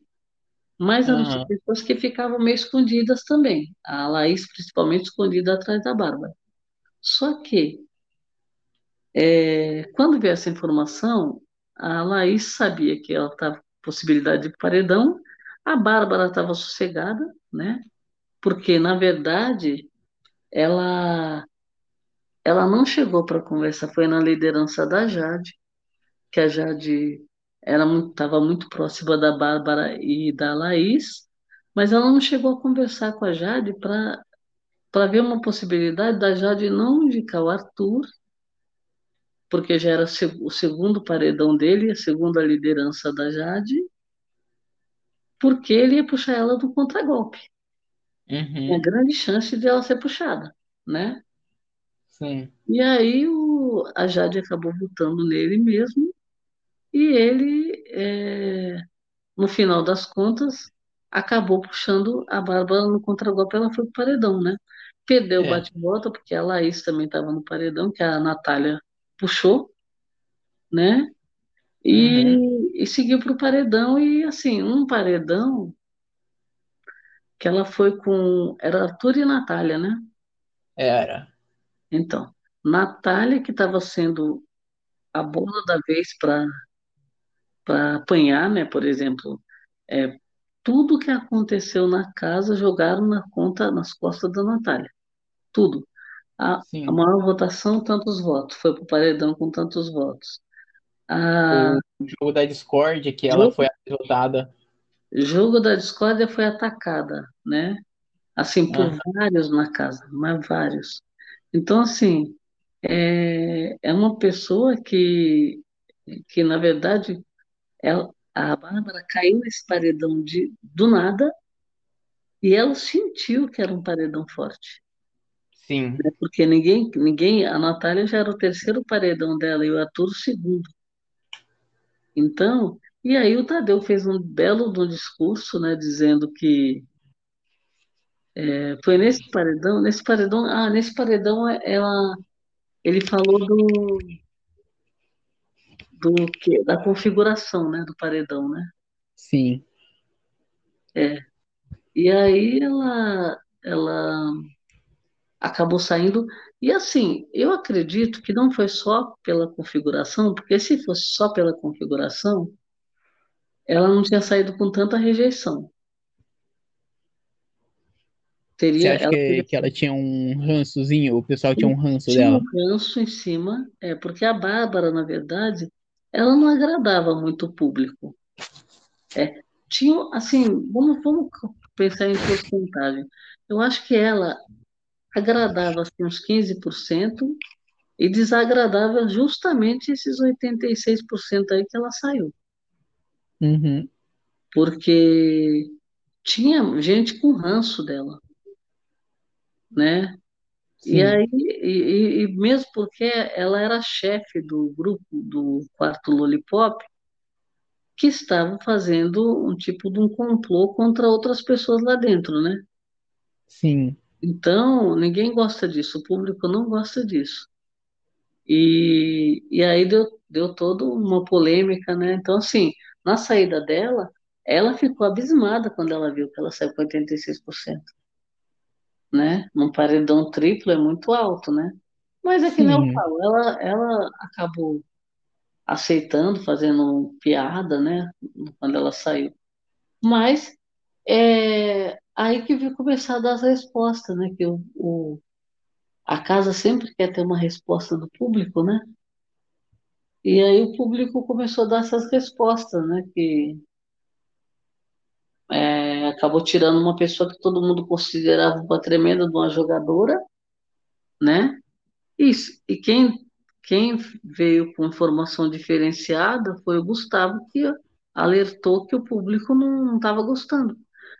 Mas eram Aham. pessoas que ficavam meio escondidas também. A Laís, principalmente, escondida atrás da Bárbara. Só que, é, quando veio essa informação, a Laís sabia que ela estava com possibilidade de paredão, a Bárbara estava sossegada, né? Porque, na verdade, ela, ela não chegou para conversar, foi na liderança da Jade. que a Jade muito, estava muito próxima da Bárbara e da Laís, mas ela não chegou a conversar com a Jade para ver uma possibilidade da Jade não indicar o Arthur, porque já era o seg- o segundo paredão dele, a segunda liderança da Jade, porque ele ia puxar ela do contragolpe. Uhum. grande chance de ela ser puxada, né? Sim. E aí o, a Jade acabou votando nele mesmo, e ele é, no final das contas, acabou puxando a Bárbara no contragolpe, ela foi pro paredão, né? Perdeu o É. bate-volta, porque a Laís também estava no paredão, que a Natália puxou, né? Uhum. E, e seguiu pro paredão, e assim, um paredão que ela foi com. Era Arthur e Natália, né? Era. Então, Natália, que estava sendo a bola da vez para para apanhar, né? Por exemplo, é, tudo que aconteceu na casa jogaram na conta, nas costas da Natália. Tudo. A, a maior votação, tantos votos. Foi para o paredão com tantos votos. A O jogo da Discord, que ela foi jogo, derrotada. jogo da discórdia foi atacada, né? Assim, por vários na casa, mas vários. Então, assim, é, é uma pessoa que, que na verdade, ela, a Bárbara caiu nesse paredão de, do nada e ela sentiu que era um paredão forte. Sim. Porque ninguém, ninguém, a Natália já era o terceiro paredão dela e o Arthur o segundo. Então, e aí o Tadeu fez um belo um discurso, né, dizendo que é, foi nesse paredão, nesse paredão, ah, nesse paredão ela, ele falou do, do que, da configuração, né, do paredão, né? Sim. É. E aí ela, ela acabou saindo. E assim, eu acredito que não foi só pela configuração, porque se fosse só pela configuração, ela não tinha saído com tanta rejeição. Você Teria, acha ela que, teria que ela tinha um rançozinho? O pessoal tinha um ranço tinha um dela? ranço em cima, é, porque a Bárbara, na verdade, ela não agradava muito o público. É, tinha, assim, vamos, vamos pensar em porcentagem. Eu acho que ela agradava assim, uns 15% e desagradava justamente esses 86% aí que ela saiu. Uhum. Porque tinha gente com ranço dela, né? E aí, e, e mesmo porque ela era chefe do grupo do quarto Lollipop, que estava fazendo um tipo de um complô contra outras pessoas lá dentro, né? Sim. Então, ninguém gosta disso, o público não gosta disso. E, e aí deu, deu toda uma polêmica, né? Então, assim, na saída dela, ela ficou abismada quando ela viu que ela saiu com 86%, né? Num paredão triplo é muito alto, né? Mas é que nem eu Sim. falo, ela, ela acabou aceitando, fazendo piada, né? Quando ela saiu. Mas é aí que veio começar a dar as respostas, né? Que o, o, a casa sempre quer ter uma resposta do público, né? E aí o público começou a dar essas respostas, né? Que é, acabou tirando uma pessoa que todo mundo considerava uma tremenda de uma jogadora, né? Isso. E quem, quem veio com informação diferenciada foi o Gustavo, que alertou que o público não estava gostando.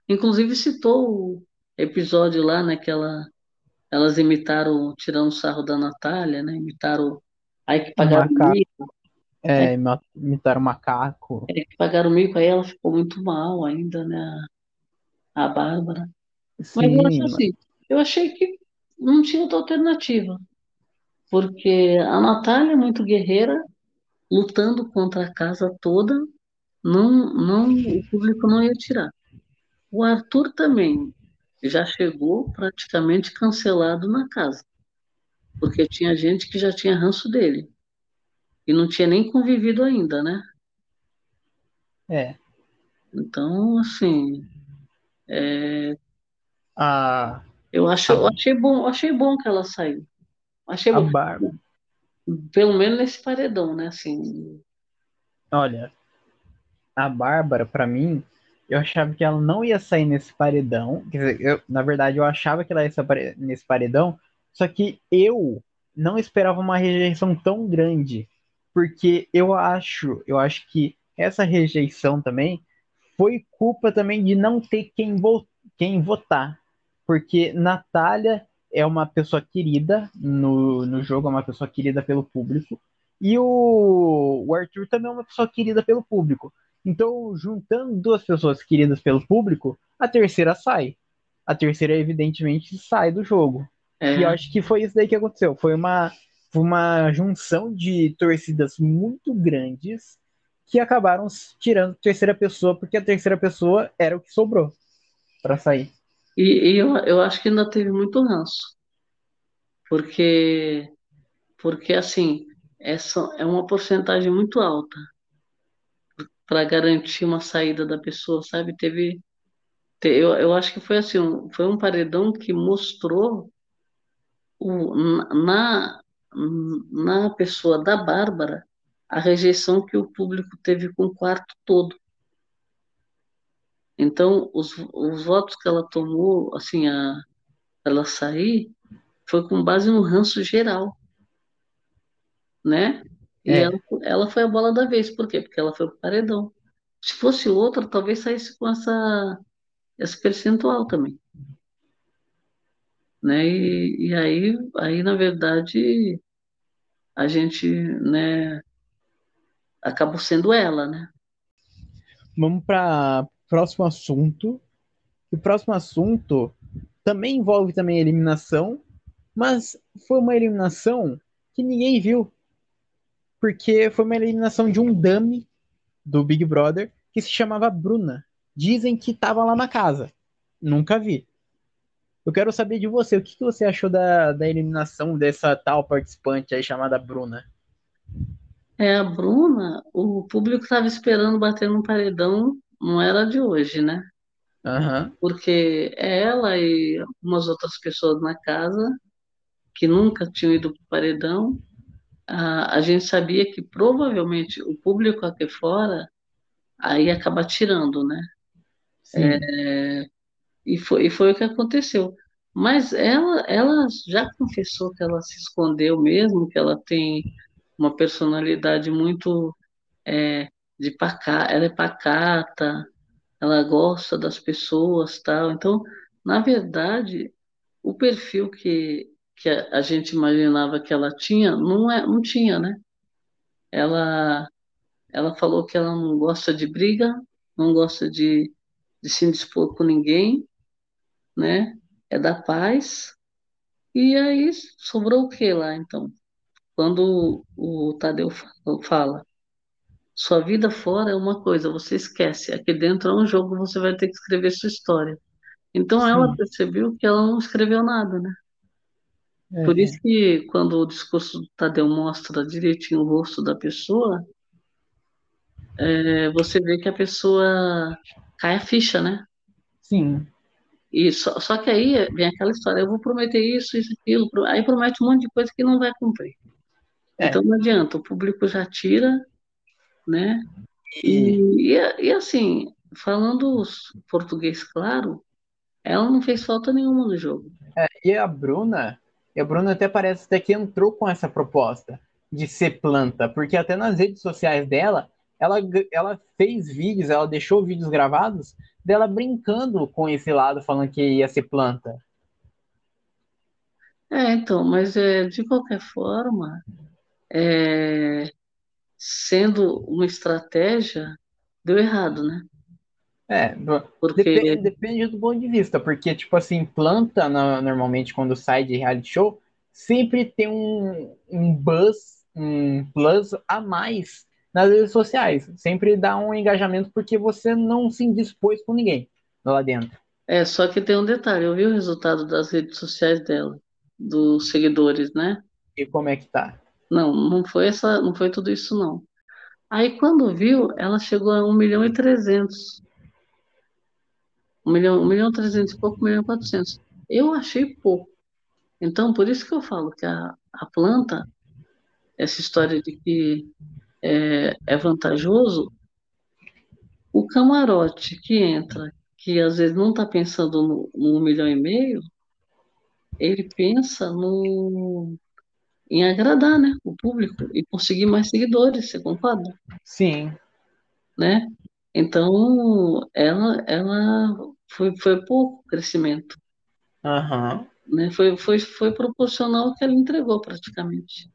Inclusive citou o episódio lá, né? Que ela, elas imitaram, tirando o sarro da Natália, né? Imitaram. Aí que pagaram macaco. mico, é, É, ima- imitar um macaco. é que pagaram mico, aí ela ficou muito mal ainda, né? A Bárbara. Mas eu acho Sim. assim, eu achei que não tinha outra alternativa, porque a Natália é muito guerreira, lutando contra a casa toda, não, não, o público não ia tirar. O Arthur também já chegou praticamente cancelado na casa, porque tinha gente que já tinha ranço dele e não tinha nem convivido ainda, né? É. Então, assim, é, A, eu acho, a, eu achei bom, achei bom que ela saiu. Achei a bom, Bárbara. pelo menos nesse paredão, né? Assim, Olha, a Bárbara, pra mim, eu achava que ela não ia sair nesse paredão. Quer dizer, eu, na verdade, eu achava que ela ia sair nesse paredão, só que eu não esperava uma rejeição tão grande. Porque eu acho, eu acho que essa rejeição também foi culpa também de não ter quem, vo quem votar. Porque Natália é uma pessoa querida no, no jogo, é uma pessoa querida pelo público. E o, o Arthur também é uma pessoa querida pelo público. Então, juntando duas pessoas queridas pelo público, a terceira sai. A terceira, evidentemente, sai do jogo. E eu é, acho que foi isso daí que aconteceu. Foi uma, uma junção de torcidas muito grandes que acabaram tirando terceira pessoa, porque a terceira pessoa era o que sobrou para sair. E, e eu, eu acho que ainda teve muito ranço, porque, porque assim, essa é uma porcentagem muito alta para garantir uma saída da pessoa, sabe? Teve, te- eu, eu acho que foi assim, um- foi um paredão que mostrou o, na, na pessoa da Bárbara a rejeição que o público teve com o quarto todo. Então, os, os votos que ela tomou, assim, a, ela sair, foi com base no ranço geral. né? E ela, É, ela foi a bola da vez. Por quê? Porque ela foi pro paredão. Se fosse outra, talvez saísse com essa, esse percentual também, né? E, e aí, aí, na verdade, a gente, né, acabou sendo ela, né? Vamos para próximo assunto. O próximo assunto também envolve também eliminação, mas foi uma eliminação que ninguém viu. Porque foi uma eliminação de um dummy do Big Brother que se chamava Bruna. Dizem que estava lá na casa. Nunca vi. Eu quero saber de você, o que, que você achou da, da eliminação dessa tal participante aí chamada Bruna? É, a Bruna, o público estava esperando bater no paredão, não era de hoje, né? Uhum. Porque ela e algumas outras pessoas na casa, que nunca tinham ido para o paredão, a, a gente sabia que provavelmente o público aqui fora aí ia acabar tirando, né? É, e, foi, e foi o que aconteceu. Mas ela, ela já confessou que ela se escondeu mesmo, que ela tem uma personalidade muito é, de pacata, ela é pacata, ela gosta das pessoas, tal. Então, na verdade, o perfil que, que a, gente imaginava que ela tinha, não é, não tinha, né? Ela, ela falou que ela não gosta de briga, não gosta de, de se indispor com ninguém, né? É da paz. E aí sobrou o que lá, então? Quando o Tadeu fala, sua vida fora é uma coisa, você esquece. Aqui dentro é um jogo, você vai ter que escrever sua história. Então Sim. ela percebeu que ela não escreveu nada, né? É, Por isso que quando o discurso do Tadeu mostra direitinho o rosto da pessoa, é, você vê que a pessoa cai a ficha, né? Sim. E só, só que aí vem aquela história, eu vou prometer isso, isso, aquilo, aí promete um monte de coisa que não vai cumprir. É. Então não adianta, o público já tira, né? E, E, e, assim, falando português claro, ela não fez falta nenhuma no jogo. é, e a Bruna, e a Bruna até parece até que entrou com essa proposta de ser planta, porque até nas redes sociais dela, ela, ela fez vídeos, ela deixou vídeos gravados dela brincando com esse lado, falando que ia ser planta. É, então, mas é, de qualquer forma, é, sendo uma estratégia, deu errado, né? É, Porque depende, depende do ponto de vista, porque, tipo assim, planta, na- normalmente, quando sai de reality show, sempre tem um, um buzz, um plus a mais nas redes sociais. Sempre dá um engajamento porque você não se indispôs com ninguém lá dentro. é só que tem um detalhe, eu vi o resultado das redes sociais dela, dos seguidores, né? E como é que tá? Não, não foi essa, não foi tudo isso não. Aí quando viu, ela chegou a 1 milhão e 300. 1 milhão, 1 milhão e 300 e pouco, 1 milhão e 400. Eu achei pouco. Então, por isso que eu falo que a, a planta, essa história de que é, é vantajoso, o camarote que entra, que às vezes não está pensando no, no 1 milhão e meio, ele pensa no, em agradar, né, o público e conseguir mais seguidores, você concorda? Sim, Né? Então, ela, ela foi, foi pouco crescimento, aham, né? Foi, foi, foi proporcional ao que ela entregou praticamente,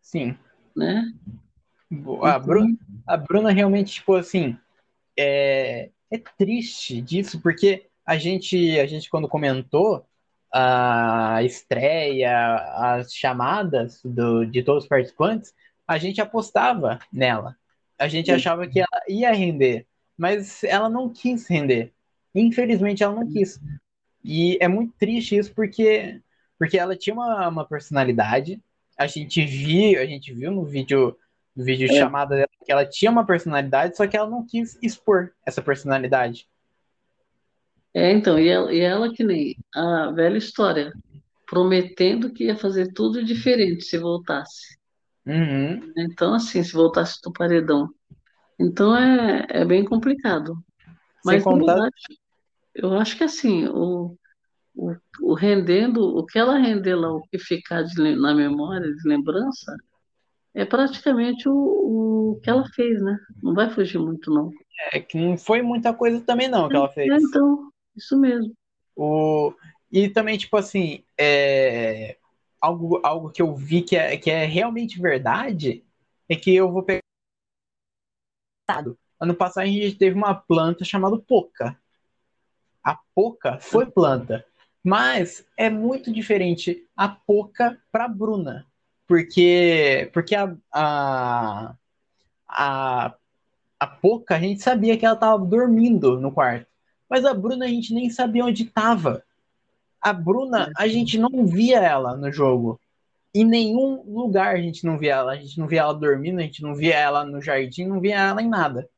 sim. né? A, Bru- a Bruna realmente, tipo assim, é, é triste disso, porque a gente, a gente quando comentou a estreia, as chamadas do, de todos os participantes, a gente apostava nela. A gente Sim. achava que ela ia render, mas ela não quis render. Infelizmente, ela não quis. E é muito triste isso, porque, porque ela tinha uma, uma personalidade. A gente viu, a gente viu no vídeo, no vídeo É. chamada dela que ela tinha uma personalidade, só que ela não quis expor essa personalidade. É, então, e ela, e ela que nem a velha história, prometendo que ia fazer tudo diferente se voltasse. Uhum. Então, assim, se voltasse do paredão. Então, é, é bem complicado. Sem Mas, na contar, verdade, eu acho que, assim, o, o, o rendendo, o que ela render lá, o que ficar de na memória, de lembrança, é praticamente o, o que ela fez, né? Não vai fugir muito, não. é que não foi muita coisa também não que ela fez. É, então, isso mesmo. O, E também, tipo assim, é, algo, algo que eu vi que é, que é realmente verdade é que eu vou pegar. Ano passado a gente teve uma planta chamada Poca. A Poca foi planta. Mas é muito diferente a Poca para Bruna. Porque, porque a, a, a, a Poca, a gente sabia que ela estava dormindo no quarto. Mas a Bruna a gente nem sabia onde estava. A Bruna, a gente não via ela no jogo. Em nenhum lugar a gente não via ela. A gente não via ela dormindo, a gente não via ela no jardim, não via ela em nada.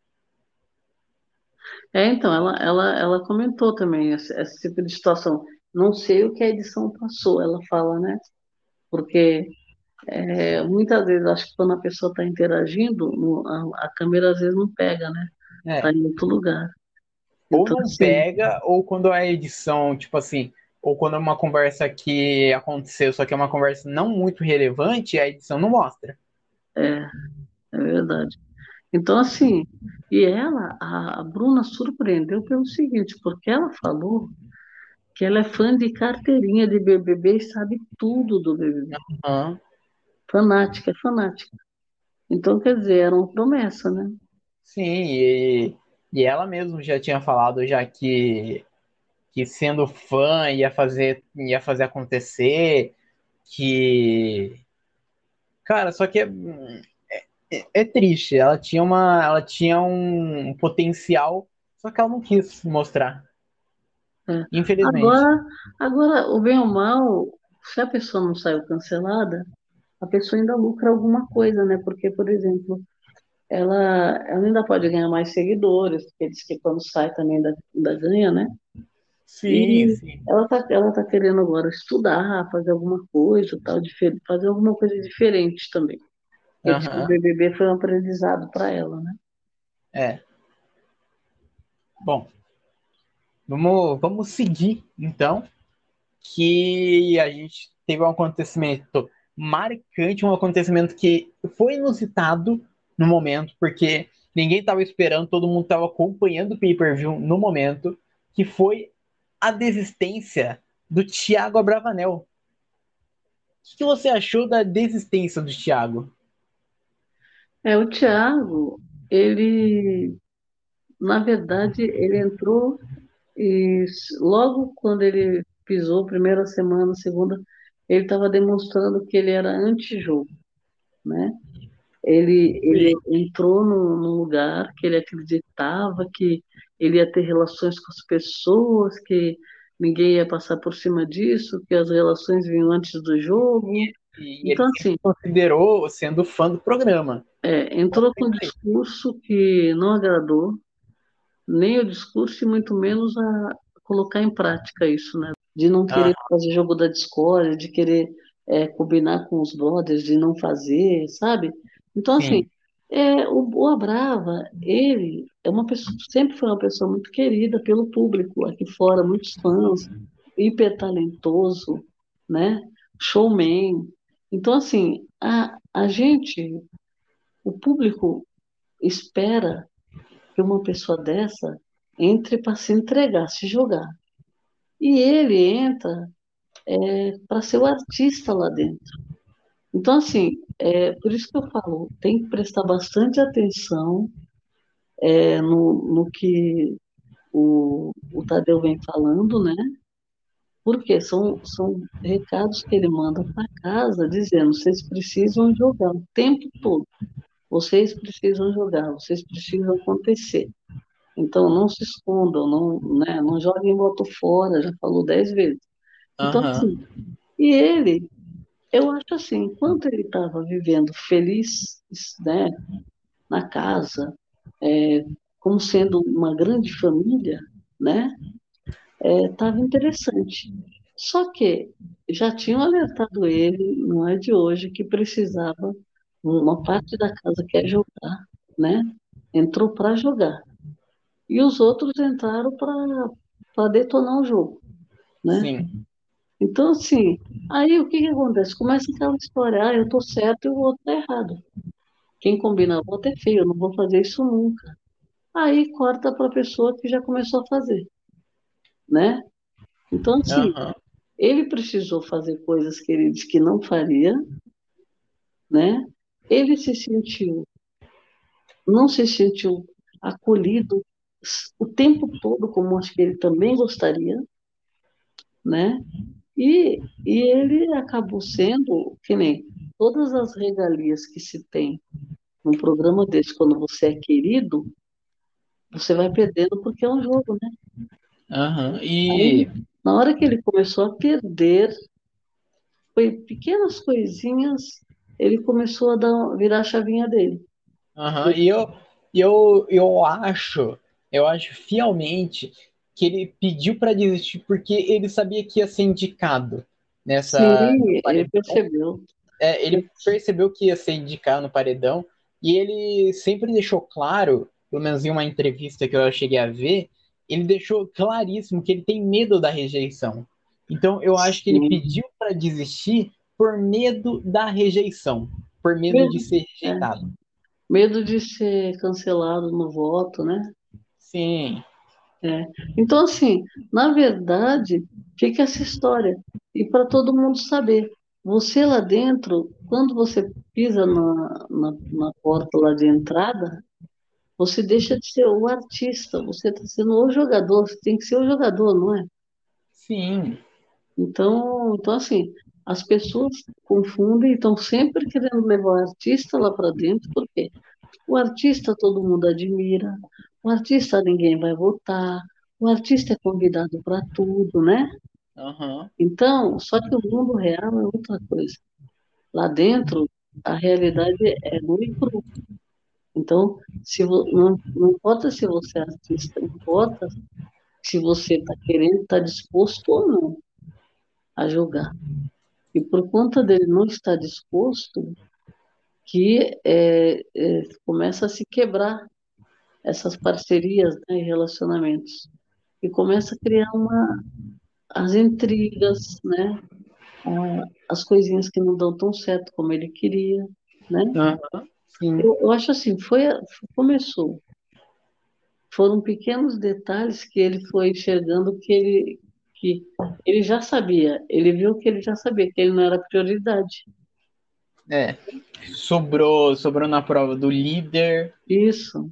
É, então, ela, ela, ela comentou também esse, esse tipo de situação. Não sei o que a edição passou, ela fala, né? Porque é, muitas vezes, acho que quando a pessoa está interagindo, a, a câmera às vezes não pega, né? É. Tá em outro lugar. Ou Então, não assim, pega, ou quando a edição, tipo assim, ou quando é uma conversa que aconteceu, só que é uma conversa não muito relevante, a edição não mostra. é, é verdade. Então, assim, e ela, a, a Bruna surpreendeu pelo seguinte, porque ela falou que ela é fã de carteirinha de BBB e sabe tudo do BBB. Aham. Fanática, é fanática. Então, quer dizer, era uma promessa, né? Sim, e, e ela mesma já tinha falado já que, que sendo fã ia fazer, ia fazer acontecer, que... Cara, só que é, é, é triste, ela tinha uma, ela tinha um potencial, só que ela não quis mostrar, É. infelizmente. Agora, agora, o bem ou mal, se a pessoa não saiu cancelada, a pessoa ainda lucra alguma coisa, né? Porque, por exemplo, ela, ela ainda pode ganhar mais seguidores, porque diz que quando sai também ainda, ainda ganha, né? Sim, E sim. ela tá, ela tá querendo agora estudar, fazer alguma coisa, tal, fazer alguma coisa diferente também. Que o BBB foi um aprendizado para ela, né? é. Bom, vamos, vamos seguir, então, que a gente teve um acontecimento marcante, um acontecimento que foi inusitado no momento, porque ninguém estava esperando, todo mundo estava acompanhando o pay-per-view no momento, que foi a desistência do Thiago Abravanel. O que você achou da desistência do Thiago? É, o Thiago, ele, na verdade, ele entrou e logo quando ele pisou, primeira semana, segunda, ele estava demonstrando que ele era antijogo, né? Ele, ele entrou num, num lugar que ele acreditava que ele ia ter relações com as pessoas, que ninguém ia passar por cima disso, que as relações vinham antes do jogo. E ele Então, sempre assim, considerou sendo fã do programa. é, entrou com um discurso que não agradou, nem o discurso e muito menos a colocar em prática isso, né? De não querer Ah, fazer jogo da discórdia, de querer é, combinar com os brothers, de não fazer, sabe? Então, assim, sim. é, o Boa Brava, ele é uma pessoa, sempre foi uma pessoa muito querida pelo público aqui fora, muitos fãs, hiper talentoso, né? Showman. Então, assim, a, a gente, o público espera que uma pessoa dessa entre para se entregar, se jogar. E ele entra para ser o artista lá dentro. Então, assim, é por isso que eu falo, tem que prestar bastante atenção é, no, no que o, o Tadeu vem falando, né? Porque são, são recados que ele manda para casa dizendo: vocês precisam jogar o tempo todo, vocês precisam jogar, vocês precisam acontecer. Então, não se escondam, não, né, não joguem voto fora, já falou dez vezes. Então, Aham. assim, e ele, eu acho assim, enquanto ele estava vivendo feliz, né, na casa, é, como sendo uma grande família, né, estava interessante. Só que já tinham alertado ele, não é de hoje, que precisava, uma parte da casa quer jogar, né, entrou para jogar. E os outros entraram para detonar o jogo, né? Sim. Então, assim, aí o que que acontece? Começa aquela história, ah, eu tô certo e o outro tá errado. Quem combina voto é feio, eu não vou fazer isso nunca. Aí corta para a pessoa que já começou a fazer, né? Então, assim, Aham. Ele precisou fazer coisas que ele disse que não faria, né? Ele se sentiu, não se sentiu acolhido o tempo todo, como acho que ele também gostaria, né? E, e ele acabou sendo, que nem todas as regalias que se tem num programa desse, quando você é querido, você vai perdendo porque é um jogo, né? Aham, E Aí, na hora que ele começou a perder, foi pequenas coisinhas, ele começou a dar, virar a chavinha dele. Aham, E eu, eu, eu acho, eu acho fielmente que ele pediu para desistir porque ele sabia que ia ser indicado nessa. Sim, ele percebeu. É, ele percebeu que ia ser indicado no paredão e ele sempre deixou claro, pelo menos em uma entrevista que eu cheguei a ver, ele deixou claríssimo que ele tem medo da rejeição. Então eu acho que ele Sim. pediu para desistir por medo da rejeição, por medo Medo, de ser rejeitado. Medo de ser cancelado no voto, né? Sim. Então, assim, na verdade, fica essa história. E para todo mundo saber, você lá dentro, quando você pisa na, na, na porta lá de entrada, você deixa de ser o artista, você está sendo o jogador, você tem que ser o jogador, não é? Sim. Então, então assim, as pessoas confundem e estão sempre querendo levar o artista lá para dentro, porque o artista todo mundo admira, o artista ninguém vai votar, o artista é convidado para tudo, né? Aham. Então, só que o mundo real é outra coisa. Lá dentro, a realidade é nua e crua. Então, se não, não importa se você é artista, importa se você está querendo, está disposto ou não a jogar. E por conta dele não estar disposto, que é, é, começa a se quebrar essas parcerias né, e relacionamentos. E começa a criar uma, as intrigas, né? as coisinhas que não dão tão certo como ele queria, né? Sim. Eu, eu acho assim, foi, começou. Foram pequenos detalhes que ele foi enxergando que ele, que ele já sabia. Ele viu que ele já sabia que ele não era prioridade. É. Sobrou, sobrou na prova do líder. Isso.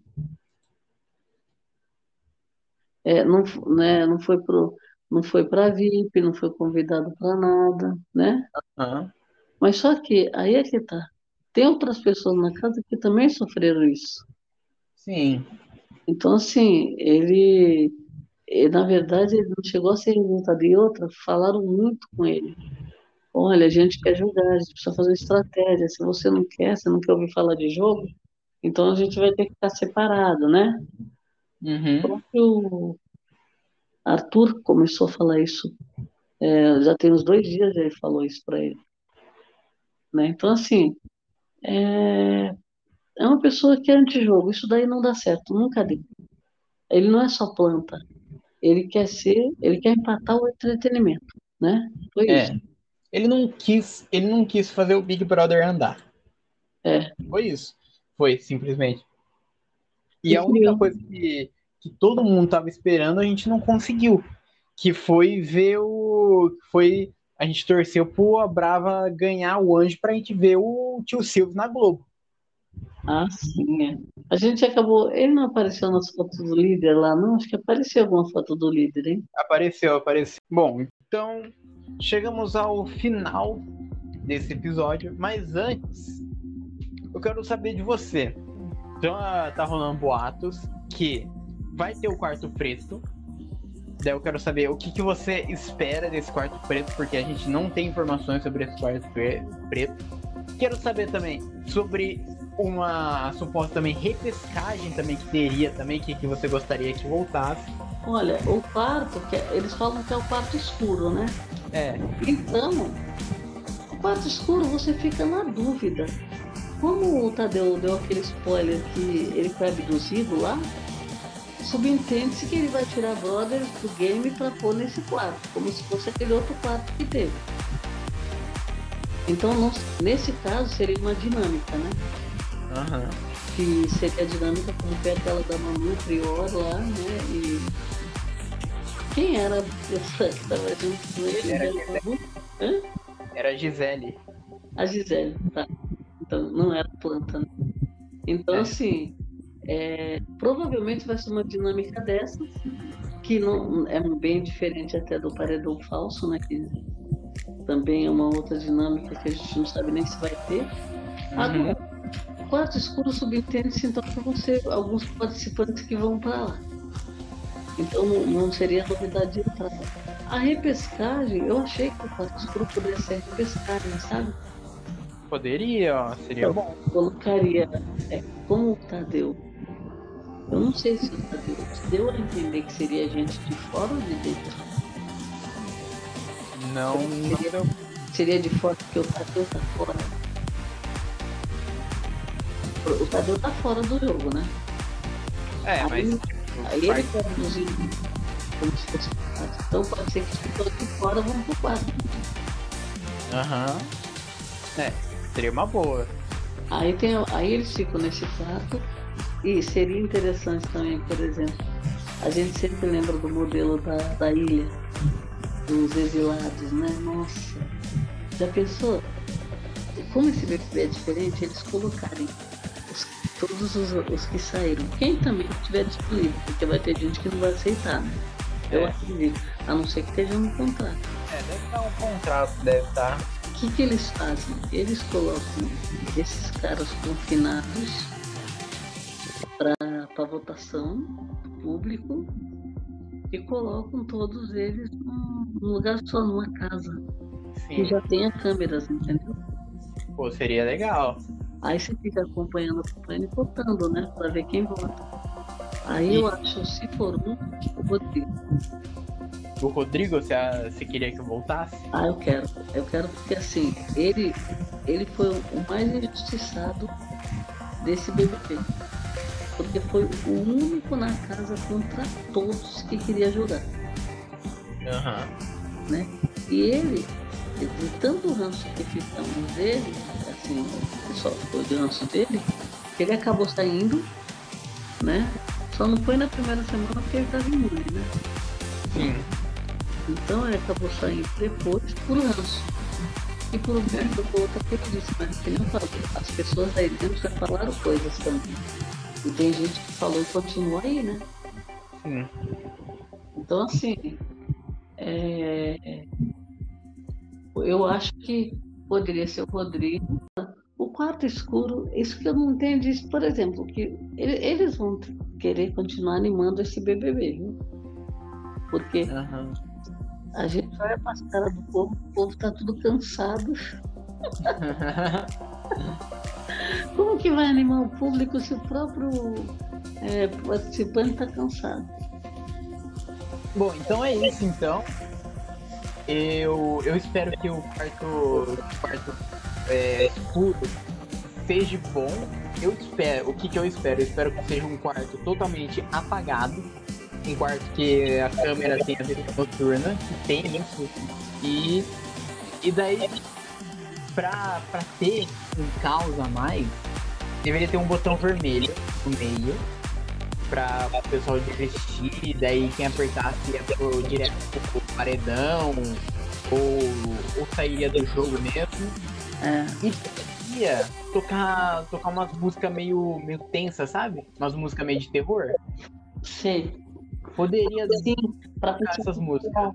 É, não, né, não foi pro, não foi para VIP, não foi convidado para nada, né? Aham. Mas só que aí é que tá. Tem outras pessoas na casa que também sofreram isso. Sim. Então, assim, ele, ele, na verdade, ele não chegou a ser revoltado. E outra, falaram muito com ele. Olha, a gente quer jogar, a gente precisa fazer estratégia. Se você não quer, você não quer ouvir falar de jogo, então a gente vai ter que ficar separado, né? Uhum. próprio Arthur começou a falar isso. é, já tem uns dois dias ele falou isso para ele. Né? Então, assim, é, é uma pessoa que é antijogo. Isso daí não dá certo, nunca deu. Ele não é só planta. Ele quer ser, ele quer empatar o entretenimento, né? Foi isso. É. Ele não quis, ele não quis fazer o Big Brother andar. É. Foi isso. Foi, simplesmente. E a única criou. coisa que, que todo mundo tava esperando, a gente não conseguiu. Que foi ver o. Foi. A gente torceu pro a Brava ganhar o anjo pra gente ver o tio Silvio na Globo. Ah, sim, é. A gente acabou. Ele não apareceu nas fotos do líder lá, não? Acho que apareceu alguma foto do líder, hein? Apareceu, apareceu. Bom, então chegamos ao final desse episódio, mas antes eu quero saber de você. Então ah, tá rolando boatos que vai ter o quarto preto. Daí eu quero saber o que, que você espera desse quarto preto, porque a gente não tem informações sobre esse quarto pre- preto. Quero saber também sobre uma suposta também repescagem também que teria também, que, que você gostaria que voltasse. Olha, o quarto, que é- eles falam que é o quarto escuro, né? É, Então, o quarto escuro você fica na dúvida. Como o Tadeu deu aquele spoiler que ele foi abduzido lá, subentende-se que ele vai tirar brothers do game para pôr nesse quarto, como se fosse aquele outro quarto que teve. Então, nesse caso, seria uma dinâmica, né? aham. Que seria a dinâmica como foi aquela da Manu Prior lá, né? E, Quem era a pessoa que estava junto com ele? Era Hã? Era a Gisele. A Gisele, tá. Então não era planta, né? Então, É. assim, é, provavelmente vai ser uma dinâmica dessa, que não é bem diferente até do paredão falso, né? Que também é uma outra dinâmica que a gente não sabe nem se vai ter. Agora, quarto escuro subentende-se então vão ser alguns participantes que vão para lá. Então não, não seria novidade de entrada. A repescagem, eu achei que o quarto escuro poderia ser repescagem, sabe? Poderia, seria bom. colocaria é, como o Tadeu. Eu não sei se o Tadeu deu a entender que seria gente de fora ou de dentro. Não, não deu. Seria de fora porque o Tadeu tá fora. O Tadeu tá fora do jogo, né? É, Aí- mas. Aí ele produziu como se fosse quarto. Então pode ser que pessoas de fora vão pro quarto. Aham. É, seria uma boa. Aí, tem, aí eles ficam nesse quarto e seria interessante também, por exemplo, a gente sempre lembra do modelo da, da ilha, dos exilados, né? Nossa, já pensou? Como esse BBB é diferente, eles colocarem os- todos os, os que saíram, quem também estiver disponível, porque vai ter gente que não vai aceitar, né? Eu É. acredito, a não ser que esteja no contrato. É, deve estar um contrato, deve estar. O que, que eles fazem? Eles colocam esses caras confinados para votação público e colocam todos eles num num lugar só, numa casa, que Sim. já tenha câmeras, entendeu? Pô, seria legal. Aí você fica acompanhando a campanha e votando, né? Para ver quem vota. Aí eu acho, se for um, o Rodrigo. O Rodrigo, você, você queria que eu voltasse? Ah, eu quero. Eu quero porque assim, ele, ele foi o mais injustiçado desse BBB. Porque foi o único na casa contra todos que queria jogar, Aham. né? E ele, de tanto ranço que ficamos dele, assim, o pessoal ficou de ranço dele, que ele acabou saindo, né? Só não foi na primeira semana porque ele estava imune, né? Sim. Então ele acabou saindo depois por ranço. E por um por outra que ele disse, mas que não falou. As pessoas aí dentro já falaram coisas também. E tem gente que falou e continua aí, né? Sim. Então assim, é, eu acho que poderia ser o Rodrigo. O quarto escuro, isso que eu não entendo por exemplo, que ele- eles vão querer continuar animando esse BBB, viu? Porque Aham. A gente olha para as caras do povo, o povo tá tudo cansado. Como que vai animar o público se o próprio é, participante está cansado? Bom, então é isso então. Eu, eu espero que o quarto, quarto é, escuro seja bom. Eu espero, o que, que eu espero? Eu espero que seja um quarto totalmente apagado. Um quarto que a câmera tenha visão noturna, que tenha isso. E, e daí, pra, pra ter um caos a mais, deveria ter um botão vermelho no meio pra o pessoal desistir, daí quem apertasse ia pro, direto pro paredão, ou, ou sairia do jogo mesmo. É, E ia tocar, tocar umas músicas meio, meio tensas, sabe? Umas músicas meio de terror. sei. Poderia Sim, para essas músicas.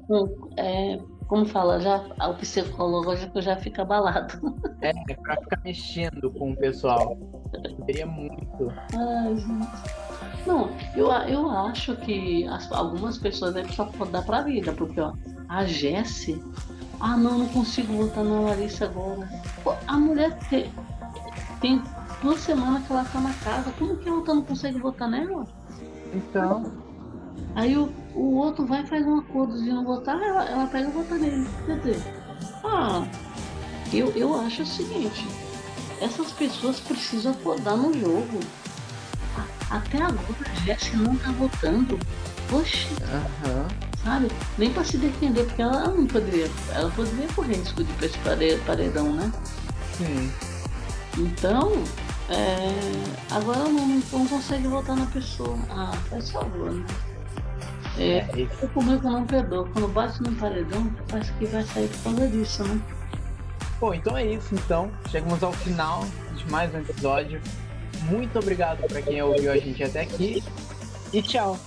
é, como fala, já, o psicológico já fica abalado. É, pra ficar mexendo com o pessoal. Poderia muito. Ai, gente. Não, eu, eu acho que as- algumas pessoas devem só dar pra vida, porque ó, a Jessie, ah não, não consigo votar na Larissa agora. Pô, a mulher tem, tem duas semanas que ela tá na casa, como que ela não consegue votar nela? Então, Aí o, o outro vai e faz um acordo de não votar, ela, ela pega e vota nele. Quer dizer, ah, eu, eu acho o seguinte, essas pessoas precisam acordar no jogo. Até agora a Jessie não tá votando. Oxi, aham. sabe? Nem pra se defender, porque ela não poderia. Ela poderia correr risco de ir pra esse pare- paredão, né? Sim. Então, é, agora não, não consegue votar na pessoa. Ah, faz favor, né? É, é isso. o público não perdoa. Quando bate no paredão, parece que vai sair por causa disso, né? Bom, então é isso então. Chegamos ao final de mais um episódio. Muito obrigado para quem ouviu a gente até aqui e tchau.